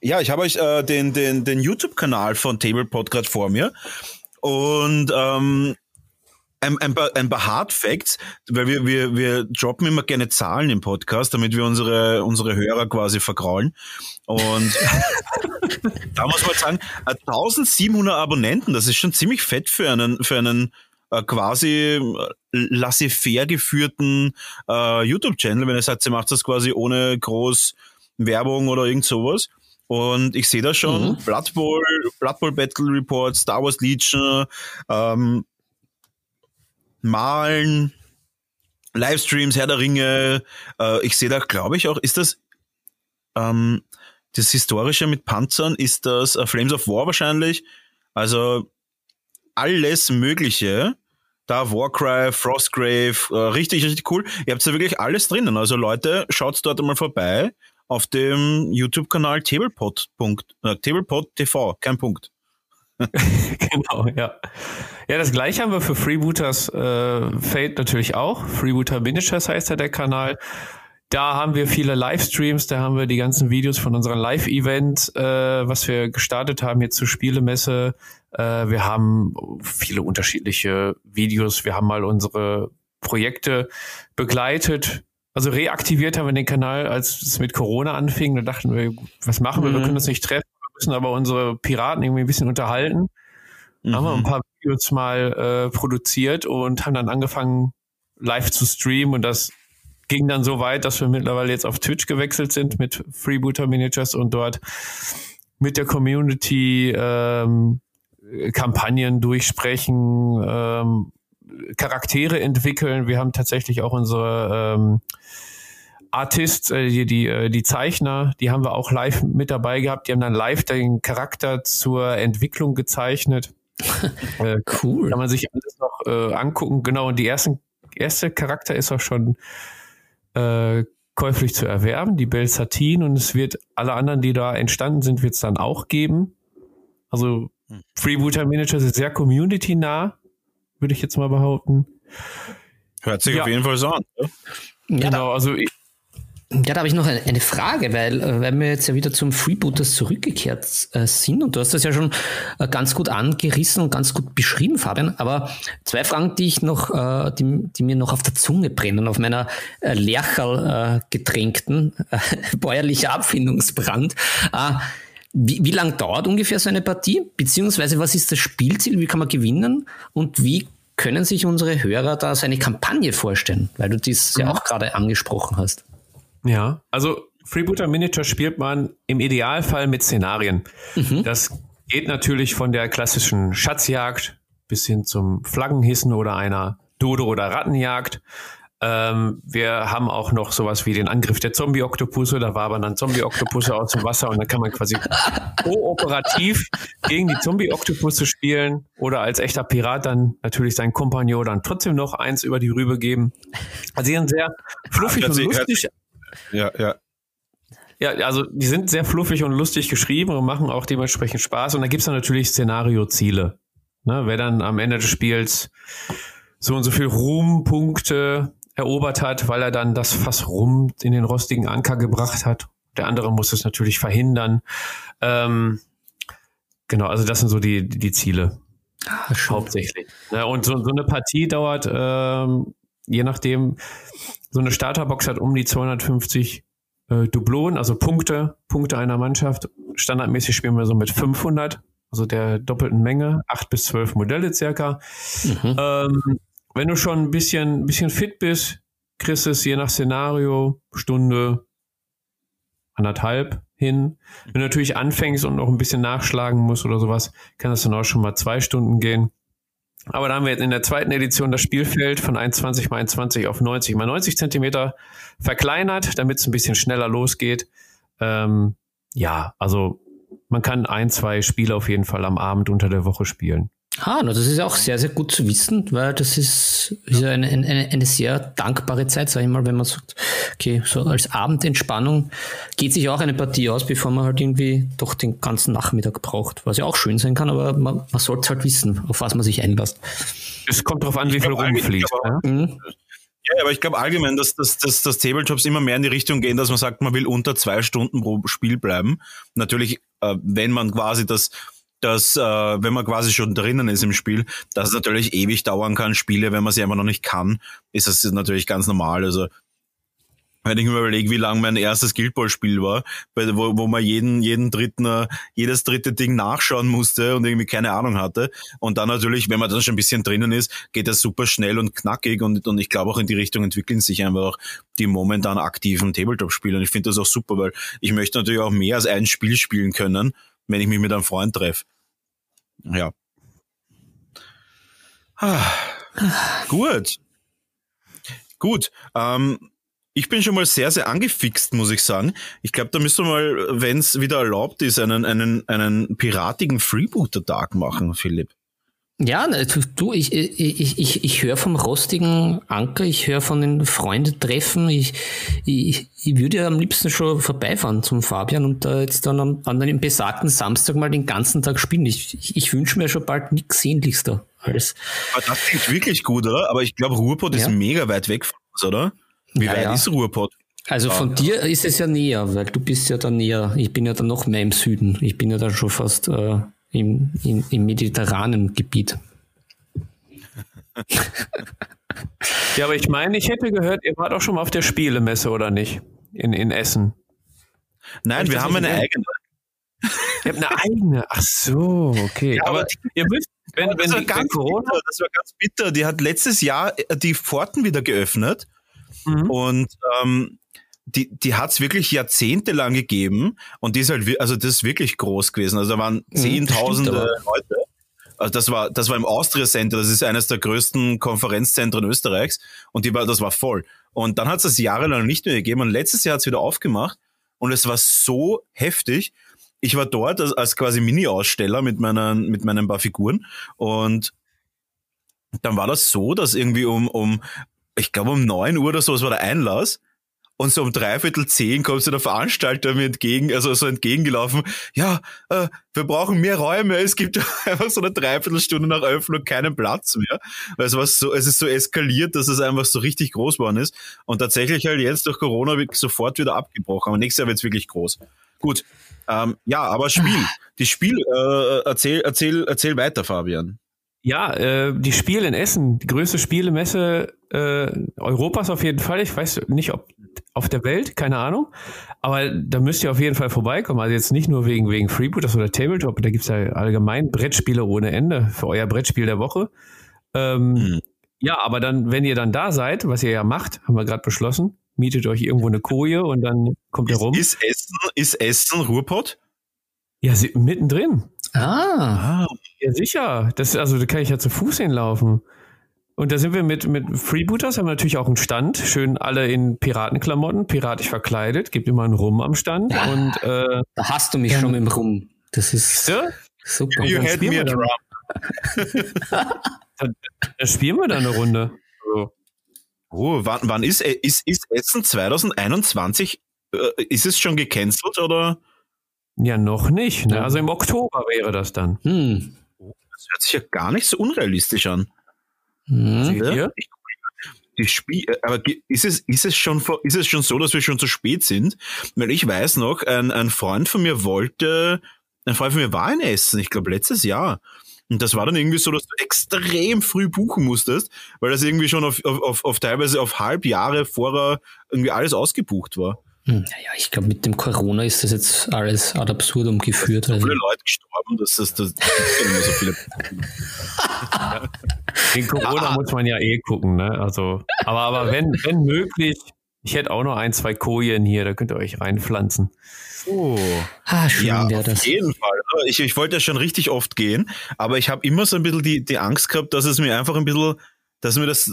Speaker 2: ja, ich habe euch äh, den, den, den YouTube-Kanal von Tablepod gerade vor mir. Und ähm, ein, ein, paar, ein paar Hard Facts, weil wir, wir, wir droppen immer gerne Zahlen im Podcast, damit wir unsere, unsere Hörer quasi verkraulen. Und da muss man sagen, 1700 Abonnenten, das ist schon ziemlich fett für einen, für einen äh, quasi äh, laissez-faire geführten äh, YouTube-Channel, wenn ihr sagt, ihr macht das quasi ohne groß Werbung oder irgend sowas. Und ich sehe da schon mhm. Blood Bowl, Blood Bowl Battle Report, Star Wars Legion, ähm, Malen, Livestreams, Herr der Ringe. Äh, ich sehe da, glaube ich, auch, ist das ähm, das Historische mit Panzern, ist das äh, Flames of War wahrscheinlich. Also alles Mögliche. Da Warcry, Frostgrave, äh, richtig, richtig cool. Ihr habt da wirklich alles drinnen. Also Leute, schaut dort einmal vorbei auf dem YouTube-Kanal Tablepod. Äh, Tablepod kein Punkt.
Speaker 1: genau, ja. Ja, das gleiche haben wir für Freebooters äh, Fate natürlich auch. Freebooter Miniatures heißt ja der Kanal. Da haben wir viele Livestreams, da haben wir die ganzen Videos von unseren Live-Events, äh, was wir gestartet haben jetzt zur Spielemesse. Äh, wir haben viele unterschiedliche Videos. Wir haben mal unsere Projekte begleitet also reaktiviert haben wir den Kanal, als es mit Corona anfing. Da dachten wir, was machen wir? Mhm. Wir können uns nicht treffen, müssen aber unsere Piraten irgendwie ein bisschen unterhalten. Mhm. Haben wir ein paar Videos mal äh, produziert und haben dann angefangen, live zu streamen und das ging dann so weit, dass wir mittlerweile jetzt auf Twitch gewechselt sind mit Freebooter Miniatures und dort mit der Community ähm, Kampagnen durchsprechen, ähm, Charaktere entwickeln. Wir haben tatsächlich auch unsere ähm, Artists, äh, die, die, äh, die Zeichner, die haben wir auch live mit dabei gehabt. Die haben dann live den Charakter zur Entwicklung gezeichnet. äh, cool. Kann man sich alles noch äh, angucken. Genau, und die ersten, erste Charakter ist auch schon äh, käuflich zu erwerben, die Belsatin. Und es wird alle anderen, die da entstanden sind, wird es dann auch geben. Also hm. Freebooter Manager ist sehr community-nah würde ich jetzt mal behaupten.
Speaker 2: Hört sich ja. auf jeden Fall so an. Ne?
Speaker 3: Genau, also ich, ja, da habe ich noch eine Frage, weil, äh, weil wir jetzt ja wieder zum Freebooters zurückgekehrt äh, sind und du hast das ja schon äh, ganz gut angerissen und ganz gut beschrieben, Fabian. Aber zwei Fragen, die ich noch, die, die mir noch auf der Zunge brennen, auf meiner Lercherl getränkten bäuerlicher Abfindungsbrand. Wie, wie lang dauert ungefähr so eine Partie? Beziehungsweise was ist das Spielziel? Wie kann man gewinnen? Und wie können sich unsere Hörer da so eine Kampagne vorstellen? Weil du dies ja, ja auch gerade angesprochen hast.
Speaker 1: Ja, also Freebooter Miniature spielt man im Idealfall mit Szenarien. Mhm. Das geht natürlich von der klassischen Schatzjagd bis hin zum Flaggenhissen oder einer Dodo- oder Rattenjagd. Ähm, wir haben auch noch sowas wie den Angriff der Zombie-Oktopusse. Da war aber dann Zombie-Oktopusse aus dem Wasser und dann kann man quasi kooperativ gegen die Zombie-Oktopusse spielen oder als echter Pirat dann natürlich seinen Kompagnon dann trotzdem noch eins über die Rübe geben. Also sie sind sehr fluffig ja, und lustig.
Speaker 2: Ja, ja.
Speaker 1: Ja, also die sind sehr fluffig und lustig geschrieben und machen auch dementsprechend Spaß. Und da gibt es dann natürlich Szenario-Ziele. Ne, wer dann am Ende des Spiels so und so viel Ruhmpunkte erobert hat, weil er dann das Fass rum in den rostigen Anker gebracht hat. Der andere muss es natürlich verhindern. Ähm, genau, also das sind so die, die Ziele. Ah, hauptsächlich. Ja, und so, so eine Partie dauert, ähm, je nachdem, so eine Starterbox hat um die 250 äh, Dublonen, also Punkte, Punkte einer Mannschaft. Standardmäßig spielen wir so mit 500, also der doppelten Menge, acht bis zwölf Modelle circa. Mhm. Ähm, wenn du schon ein bisschen, ein bisschen fit bist, kriegst du es je nach Szenario Stunde, anderthalb hin. Wenn du natürlich anfängst und noch ein bisschen nachschlagen musst oder sowas, kann das dann auch schon mal zwei Stunden gehen. Aber da haben wir jetzt in der zweiten Edition das Spielfeld von 1,20 mal 1,20 auf 90 mal 90 Zentimeter verkleinert, damit es ein bisschen schneller losgeht. Ähm, ja, also man kann ein, zwei Spiele auf jeden Fall am Abend unter der Woche spielen.
Speaker 3: Ah, das ist auch sehr, sehr gut zu wissen, weil das ist, ist eine, eine, eine sehr dankbare Zeit, sag ich mal, wenn man sagt, okay, so als Abendentspannung geht sich auch eine Partie aus, bevor man halt irgendwie doch den ganzen Nachmittag braucht, was ja auch schön sein kann, aber man, man sollte halt wissen, auf was man sich einlässt.
Speaker 1: Es kommt darauf an, wie viel rumfliegt. Ja? Mhm.
Speaker 2: Ja, aber ich glaube allgemein, dass, dass, dass, dass Tabletops immer mehr in die Richtung gehen, dass man sagt, man will unter zwei Stunden pro Spiel bleiben. Natürlich, äh, wenn man quasi das dass äh, wenn man quasi schon drinnen ist im Spiel, dass es natürlich ewig dauern kann. Spiele, wenn man sie einfach noch nicht kann, ist das natürlich ganz normal. Also wenn ich mir überlege, wie lang mein erstes Guild Ball Spiel war, wo, wo man jeden, jeden dritten, äh, jedes dritte Ding nachschauen musste und irgendwie keine Ahnung hatte. Und dann natürlich, wenn man dann schon ein bisschen drinnen ist, geht das super schnell und knackig und, und ich glaube auch in die Richtung entwickeln sich einfach auch die momentan aktiven Tabletop-Spiele. Und ich finde das auch super, weil ich möchte natürlich auch mehr als ein Spiel spielen können, wenn ich mich mit einem Freund treffe. Ja. Ah, gut. Gut. Ähm, ich bin schon mal sehr, sehr angefixt, muss ich sagen. Ich glaube, da müssen wir mal, wenn es wieder erlaubt ist, einen, einen, einen piratigen Freebooter-Tag machen, Philipp.
Speaker 3: Ja, ne, du, ich, ich, ich, ich höre vom rostigen Anker, ich höre von den Freundetreffen. Ich, ich, ich würde ja am liebsten schon vorbeifahren zum Fabian und da jetzt dann am, an dem besagten Samstag mal den ganzen Tag spielen. Ich, ich, ich wünsche mir schon bald nichts sehnlichster als.
Speaker 2: Aber das klingt wirklich gut, oder? Aber ich glaube, Ruhrpott ja. ist mega weit weg von uns, oder? Wie ja, weit ja. ist Ruhrpott?
Speaker 3: Also von ah, dir ist es ja näher, weil du bist ja dann näher. Ich bin ja dann noch mehr im Süden. Ich bin ja dann schon fast äh, im, im, im mediterranen Gebiet.
Speaker 1: Ja, aber ich meine, ich hätte gehört, ihr wart auch schon mal auf der Spielemesse, oder nicht? In, in Essen.
Speaker 2: Nein, wir haben eine eigene.
Speaker 1: Ihr habt eine eigene. Ach so, okay. Ja, aber, aber ihr müsst, wenn, wenn,
Speaker 2: das, war ganz Corona bitter, das war ganz bitter. Die hat letztes Jahr äh, die Pforten wieder geöffnet mhm. und ähm, die, die hat es wirklich jahrzehntelang gegeben und die ist halt, also das ist wirklich groß gewesen. Also da waren mhm, zehntausende mhm, Leute. Also das war, das war im Austria Center, das ist eines der größten Konferenzzentren Österreichs und die war, das war voll. Und dann hat es das jahrelang nicht mehr gegeben und letztes Jahr hat es wieder aufgemacht und es war so heftig. Ich war dort als, als quasi Mini-Aussteller mit meinen, mit meinen paar Figuren und dann war das so, dass irgendwie um, um ich glaube um neun Uhr oder so, das war der Einlass und so um dreiviertel zehn kommt so der Veranstalter mir entgegen, also so entgegengelaufen. Ja, äh, wir brauchen mehr Räume. Es gibt einfach so eine Dreiviertelstunde nach Öffnung keinen Platz mehr. Weil es war so, es ist so eskaliert, dass es einfach so richtig groß geworden ist. Und tatsächlich halt jetzt durch Corona wird sofort wieder abgebrochen. Aber nächstes Jahr wird es wirklich groß. Gut. Ähm, ja, aber Spiel. Die Spiel, äh, erzähl, erzähl, erzähl weiter, Fabian.
Speaker 1: Ja, äh, die Spiel in Essen, die größte Spielemesse äh, Europas auf jeden Fall. Ich weiß nicht, ob auf der Welt, keine Ahnung. Aber da müsst ihr auf jeden Fall vorbeikommen. Also jetzt nicht nur wegen, wegen Freebooters oder Tabletop, da gibt's ja allgemein Brettspiele ohne Ende für euer Brettspiel der Woche. Ähm, mhm. Ja, aber dann, wenn ihr dann da seid, was ihr ja macht, haben wir gerade beschlossen, mietet euch irgendwo eine Koje und dann kommt ihr rum.
Speaker 2: Ist Essen, ist Essen Ruhrpott?
Speaker 1: Ja, sie, mittendrin.
Speaker 3: Ah.
Speaker 1: ah. Ja, sicher. Das, also da kann ich ja zu Fuß hinlaufen. Und da sind wir mit, mit Freebooters, haben wir natürlich auch einen Stand, schön alle in Piratenklamotten, piratisch verkleidet, gibt immer einen Rum am Stand. Ja, und, äh,
Speaker 3: da hast du mich ja, schon mit dem Rum. Das ist
Speaker 1: ja?
Speaker 3: super.
Speaker 2: You had me a drum.
Speaker 1: dann, dann spielen wir da eine Runde. So.
Speaker 2: Oh, wann, wann ist, ist, ist Essen 2021? Äh, ist es schon gecancelt oder?
Speaker 1: Ja, noch nicht. Ne? Also im Oktober wäre das dann.
Speaker 3: Hm.
Speaker 2: Das hört sich ja gar nicht so unrealistisch an.
Speaker 1: Mhm.
Speaker 2: Die Spiel, äh, aber ist es, ist es schon, ist es schon so, dass wir schon zu spät sind? Weil ich weiß noch, ein, ein Freund von mir wollte, ein Freund von mir war in Essen, ich glaube letztes Jahr. Und das war dann irgendwie so, dass du extrem früh buchen musstest, weil das irgendwie schon auf, auf, auf teilweise auf halb Jahre vorher irgendwie alles ausgebucht war.
Speaker 3: Hm, naja, ich glaube, mit dem Corona ist das jetzt alles ad absurdum geführt.
Speaker 2: So viele Leute gestorben, dass das, das, das so viele.
Speaker 1: In Corona muss man ja eh gucken, ne? Also, aber, aber wenn, wenn möglich, ich hätte auch noch ein, zwei Kojen hier, da könnt ihr euch reinpflanzen.
Speaker 2: Oh.
Speaker 3: Ah, schön
Speaker 2: ja,
Speaker 3: wäre
Speaker 2: das. Auf jeden Fall. Ich, ich wollte ja schon richtig oft gehen, aber ich habe immer so ein bisschen die, die Angst gehabt, dass es mir einfach ein bisschen, dass mir das,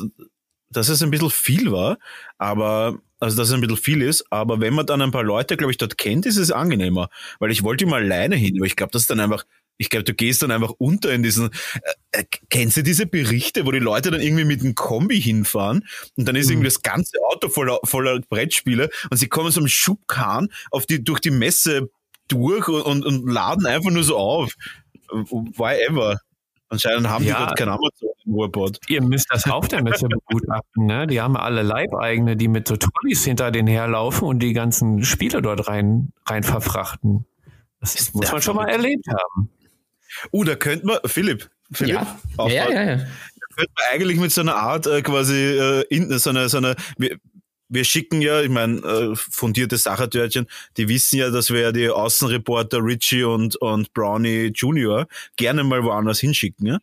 Speaker 2: dass es ein bisschen viel war. Aber also dass es ein bisschen viel ist, aber wenn man dann ein paar Leute, glaube ich, dort kennt, ist es angenehmer. Weil ich wollte mal alleine hin, aber ich glaube, das ist dann einfach, ich glaube, du gehst dann einfach unter in diesen, äh, äh, kennst du diese Berichte, wo die Leute dann irgendwie mit einem Kombi hinfahren und dann ist mhm. irgendwie das ganze Auto voller, voller Brettspiele und sie kommen so einem Schubkahn auf die, durch die Messe durch und, und, und laden einfach nur so auf. Why ever? Anscheinend haben ja, die dort kein Amazon im Ruhrpott.
Speaker 1: Ihr müsst das auf der Messe begutachten, ne? Die haben alle Leibeigene, die mit so Trolleys hinter denen herlaufen und die ganzen Spiele dort rein, rein verfrachten. Das ist, muss man schon mal erlebt haben.
Speaker 2: Uh, da könnte man, Philipp, Philipp,
Speaker 3: ja. ja, ja, ja. Da
Speaker 2: könnte man eigentlich mit so einer Art äh, quasi äh, in, so einer, so einer, wir schicken ja, ich meine, äh, fundierte Sachertörtchen, die wissen ja, dass wir ja die Außenreporter Richie und, und Brownie Junior gerne mal woanders hinschicken. Ja?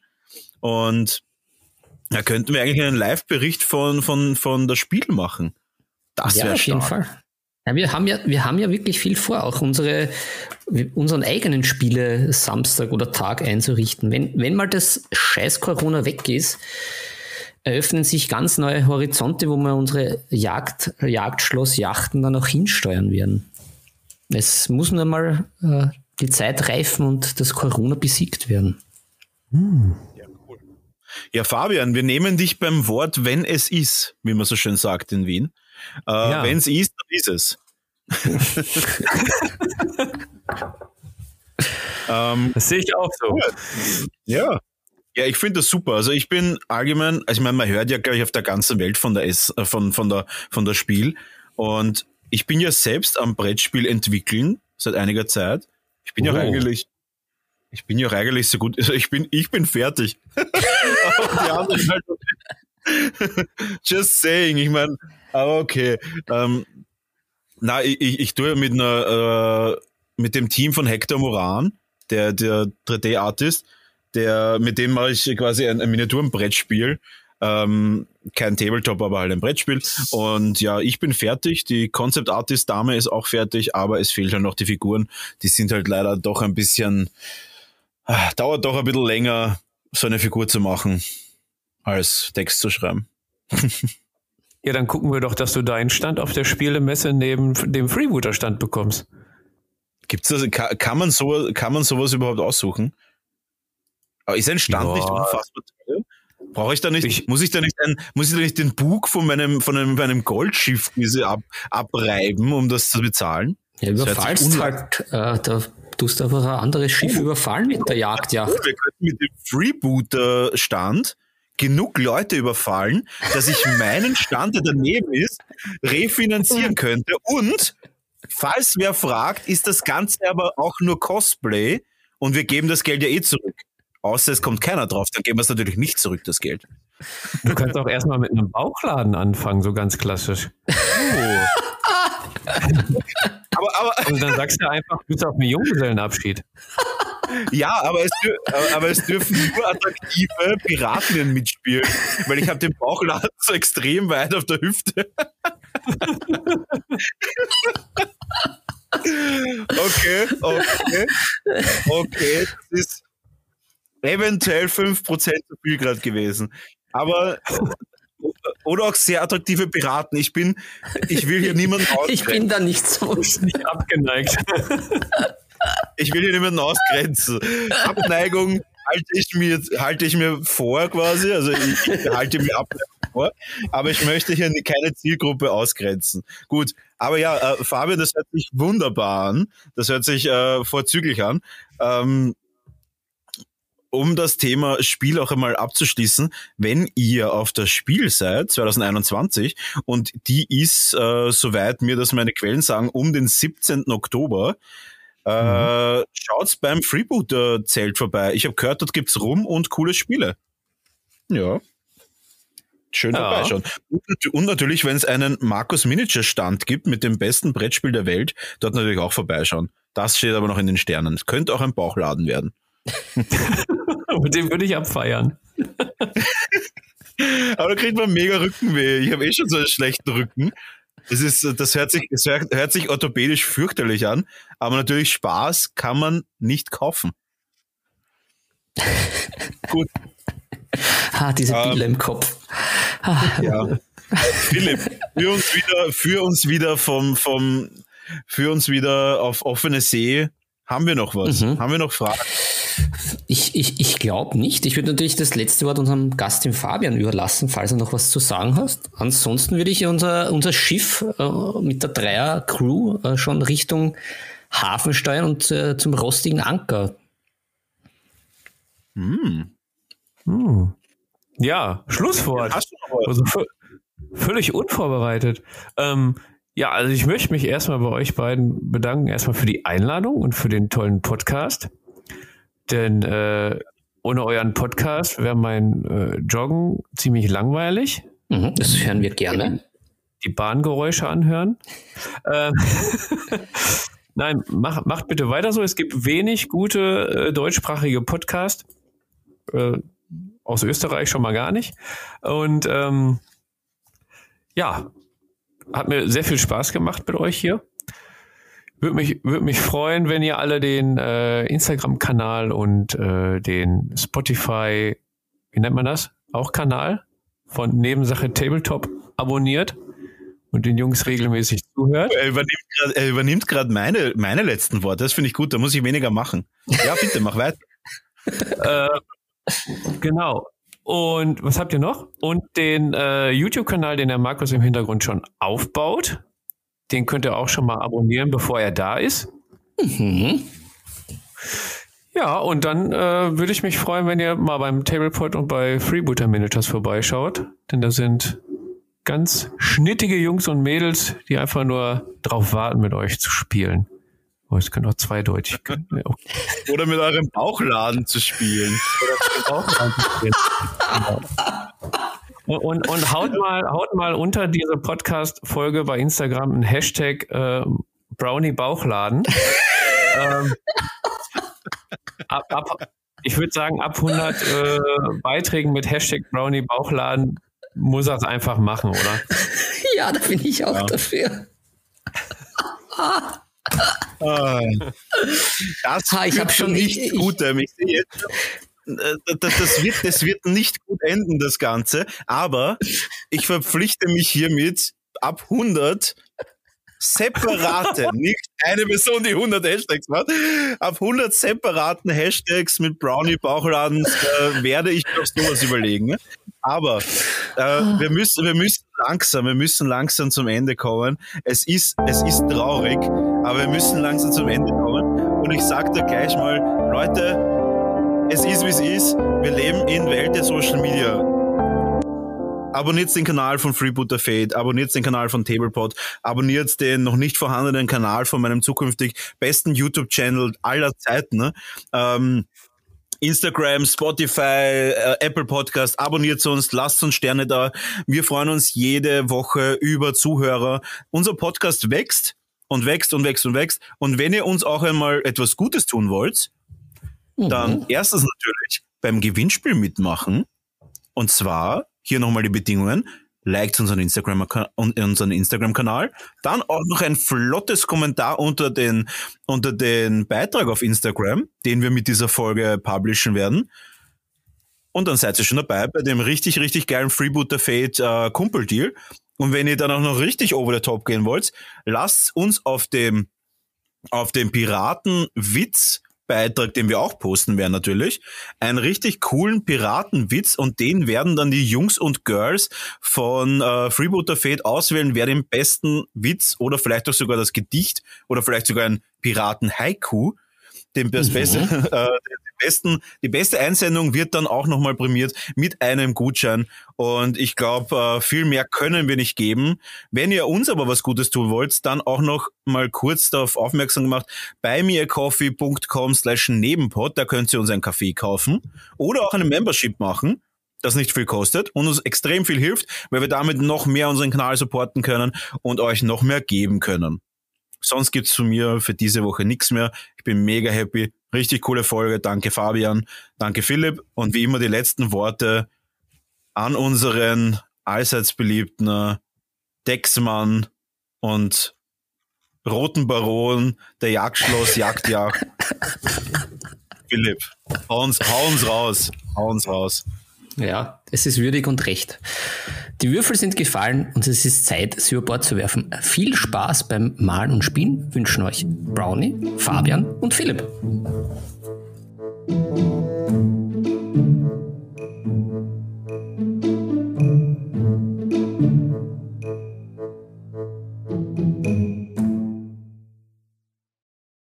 Speaker 2: Und da könnten wir eigentlich einen Live-Bericht von, von, von das Spiel machen.
Speaker 3: Das ja, wäre auf jeden Fall. Ja, wir haben ja, wir haben ja wirklich viel vor, auch unsere, unseren eigenen Spiele Samstag oder Tag einzurichten. Wenn, wenn mal das scheiß Corona weg ist, eröffnen sich ganz neue Horizonte, wo wir unsere Jagd, Jagdschloss-Yachten dann auch hinsteuern werden. Es muss nur mal äh, die Zeit reifen und das Corona besiegt werden.
Speaker 2: Hm. Ja, cool. ja, Fabian, wir nehmen dich beim Wort, wenn es ist, wie man so schön sagt in Wien. Äh, ja. Wenn es ist, dann ist es.
Speaker 1: ähm, das sehe ich auch so.
Speaker 2: Ja. Ja, ich finde das super. Also ich bin allgemein, also ich meine, man hört ja gleich auf der ganzen Welt von der S, äh, von, von der, von der Spiel. Und ich bin ja selbst am Brettspiel entwickeln seit einiger Zeit. Ich bin oh. ja eigentlich, ich bin ja eigentlich so gut, also ich bin, ich bin fertig. halt Just saying, ich meine, aber okay. Ähm, na, ich, ich, ich tue mit einer, äh, mit dem Team von Hector Moran, der, der 3D-Artist, der, mit dem mache ich quasi ein, ein Miniaturenbrettspiel. Ähm, kein Tabletop, aber halt ein Brettspiel. Und ja, ich bin fertig. Die Concept Artist Dame ist auch fertig, aber es fehlen halt noch die Figuren. Die sind halt leider doch ein bisschen, äh, dauert doch ein bisschen länger, so eine Figur zu machen, als Text zu schreiben.
Speaker 1: ja, dann gucken wir doch, dass du deinen Stand auf der Spielemesse neben dem Freebooter-Stand bekommst.
Speaker 2: Gibt's das, kann, kann, man so, kann man sowas überhaupt aussuchen? Aber ist ein Stand ja. nicht unfassbar teuer? Brauche ich da nicht, ich, muss ich da nicht ein, muss ich da nicht den Bug von meinem, von einem, meinem Goldschiff diese ab, abreiben, um das zu bezahlen?
Speaker 3: Ja, überfallst halt, äh, da tust du einfach ein anderes Schiff oh, überfallen mit der Jagdjacht.
Speaker 2: Wir könnten mit dem Freebooter-Stand genug Leute überfallen, dass ich meinen Stand, der daneben ist, refinanzieren könnte. Und falls wer fragt, ist das Ganze aber auch nur Cosplay und wir geben das Geld ja eh zurück. Außer es kommt keiner drauf, dann geben wir es natürlich nicht zurück, das Geld.
Speaker 1: Du kannst auch erstmal mit einem Bauchladen anfangen, so ganz klassisch. Oh. aber, aber, Und dann sagst du einfach, du bist auf einen Junggesellenabschied.
Speaker 2: Ja, aber es, aber es dürfen nur attraktive Piratinnen mitspielen, weil ich habe den Bauchladen so extrem weit auf der Hüfte. okay, okay, okay. Das ist, eventuell 5% zu viel gerade gewesen. Aber oder auch sehr attraktive Piraten. Ich bin, ich will hier niemanden
Speaker 3: ausgrenzen. Ich bin da nicht so nicht abgeneigt.
Speaker 2: Ich will hier niemanden ausgrenzen. Abneigung halte ich mir, halte ich mir vor quasi. Also ich, ich halte mir Abneigung vor. Aber ich möchte hier keine Zielgruppe ausgrenzen. Gut. Aber ja, äh, Fabian, das hört sich wunderbar an. Das hört sich äh, vorzüglich an. Ähm, um das Thema Spiel auch einmal abzuschließen, wenn ihr auf das Spiel seid, 2021, und die ist, äh, soweit mir das meine Quellen sagen, um den 17. Oktober, äh, mhm. schaut's beim Freebooter-Zelt vorbei. Ich habe gehört, dort gibt's Rum und coole Spiele. Ja. Schön ja. vorbeischauen. Und, und natürlich, wenn es einen Markus Miniature Stand gibt mit dem besten Brettspiel der Welt, dort natürlich auch vorbeischauen. Das steht aber noch in den Sternen. Es könnte auch ein Bauchladen werden.
Speaker 1: Mit dem würde ich abfeiern.
Speaker 2: Aber da kriegt man mega Rückenweh. Ich habe eh schon so einen schlechten Rücken. Das, ist, das hört, sich, das hört sich orthopädisch fürchterlich an, aber natürlich Spaß kann man nicht kaufen.
Speaker 3: Gut. Ah, diese ähm, Biele im Kopf.
Speaker 2: Ja. Philipp, für uns wieder, für uns wieder vom, vom, für uns wieder auf offene See. Haben wir noch was? Mhm. Haben wir noch Fragen?
Speaker 3: Ich, ich, ich glaube nicht. Ich würde natürlich das letzte Wort unserem Gast, dem Fabian, überlassen, falls er noch was zu sagen hast. Ansonsten würde ich unser, unser Schiff äh, mit der Dreier-Crew äh, schon Richtung Hafen steuern und äh, zum rostigen Anker.
Speaker 1: Hm. Hm. Ja, Schlusswort. Also völlig unvorbereitet. Ähm, ja, also ich möchte mich erstmal bei euch beiden bedanken, erstmal für die Einladung und für den tollen Podcast. Denn äh, ohne euren Podcast wäre mein äh, Joggen ziemlich langweilig.
Speaker 3: Mhm, das hören wir gerne.
Speaker 1: Die Bahngeräusche anhören. Ähm, Nein, mach, macht bitte weiter so. Es gibt wenig gute äh, deutschsprachige Podcasts. Äh, aus Österreich schon mal gar nicht. Und ähm, ja, hat mir sehr viel Spaß gemacht mit euch hier. Würde mich, würde mich freuen, wenn ihr alle den äh, Instagram-Kanal und äh, den Spotify, wie nennt man das? Auch Kanal von Nebensache Tabletop abonniert und den Jungs regelmäßig zuhört.
Speaker 2: Er übernimmt gerade meine, meine letzten Worte. Das finde ich gut, da muss ich weniger machen. Ja, bitte, mach weiter.
Speaker 1: äh, genau. Und was habt ihr noch? Und den äh, YouTube-Kanal, den der Markus im Hintergrund schon aufbaut. Den könnt ihr auch schon mal abonnieren, bevor er da ist. Mhm. Ja, und dann äh, würde ich mich freuen, wenn ihr mal beim Tablepod und bei Freebooter Managers vorbeischaut. Denn da sind ganz schnittige Jungs und Mädels, die einfach nur drauf warten, mit euch zu spielen. Oh, es können auch zweideutig.
Speaker 2: Oder mit eurem Bauchladen zu spielen. Oder mit eurem Bauchladen zu spielen.
Speaker 1: Und, und haut, mal, haut mal unter diese Podcast-Folge bei Instagram ein Hashtag äh, Brownie Bauchladen. ähm, ab, ab, ich würde sagen, ab 100 äh, Beiträgen mit Hashtag Brownie Bauchladen muss er es einfach machen, oder?
Speaker 3: Ja, da bin ich auch ja. dafür.
Speaker 2: Ah. das ha, ich habe schon nicht ich, gut. Ich, ich sehe jetzt, das, das, wird, das wird nicht gut enden, das Ganze. Aber ich verpflichte mich hiermit ab 100 separate, nicht eine Person, die 100 Hashtags macht, auf 100 separaten Hashtags mit Brownie Bauchladen äh, werde ich doch sowas überlegen. Aber äh, wir, müssen, wir müssen langsam, wir müssen langsam zum Ende kommen. Es ist, es ist traurig, aber wir müssen langsam zum Ende kommen. Und ich sage da gleich mal, Leute, es ist wie es ist. Wir leben in Welt der Social Media Abonniert den Kanal von Freebooter Fade, abonniert den Kanal von Tablepod, abonniert den noch nicht vorhandenen Kanal von meinem zukünftig besten YouTube-Channel aller Zeiten. Ne? Ähm, Instagram, Spotify, äh, Apple Podcast, abonniert uns, lasst uns Sterne da. Wir freuen uns jede Woche über Zuhörer. Unser Podcast wächst und wächst und wächst und wächst. Und wenn ihr uns auch einmal etwas Gutes tun wollt, mhm. dann erstens natürlich beim Gewinnspiel mitmachen. Und zwar hier nochmal die Bedingungen. Liked unseren Instagram unseren Instagram Kanal, dann auch noch ein flottes Kommentar unter den unter den Beitrag auf Instagram, den wir mit dieser Folge publishen werden. Und dann seid ihr schon dabei bei dem richtig richtig geilen Freebooter Fate äh, Kumpel Deal. Und wenn ihr dann auch noch richtig over the top gehen wollt, lasst uns auf dem auf dem Piratenwitz Beitrag, den wir auch posten werden natürlich, einen richtig coolen Piratenwitz und den werden dann die Jungs und Girls von äh, Freebooter Fate auswählen, wer den besten Witz oder vielleicht auch sogar das Gedicht oder vielleicht sogar ein Piraten-Haiku den, das mhm. beste, äh, besten, die beste Einsendung wird dann auch nochmal prämiert mit einem Gutschein. Und ich glaube, äh, viel mehr können wir nicht geben. Wenn ihr uns aber was Gutes tun wollt, dann auch noch mal kurz darauf aufmerksam gemacht, bei mircoffee.com slash nebenpod, da könnt ihr uns einen Kaffee kaufen oder auch eine Membership machen das nicht viel kostet und uns extrem viel hilft, weil wir damit noch mehr unseren Kanal supporten können und euch noch mehr geben können. Sonst gibt's von mir für diese Woche nichts mehr. Ich bin mega happy. Richtig coole Folge. Danke Fabian. Danke Philipp. Und wie immer die letzten Worte an unseren allseits beliebten Dexmann und Roten Baron der Jagdschloss Jagdjagd. Philipp, hau uns, hau uns raus. Hau uns raus.
Speaker 3: Ja, es ist würdig und recht. Die Würfel sind gefallen und es ist Zeit, sie über Bord zu werfen. Viel Spaß beim Malen und Spielen wünschen euch Brownie, Fabian und Philipp.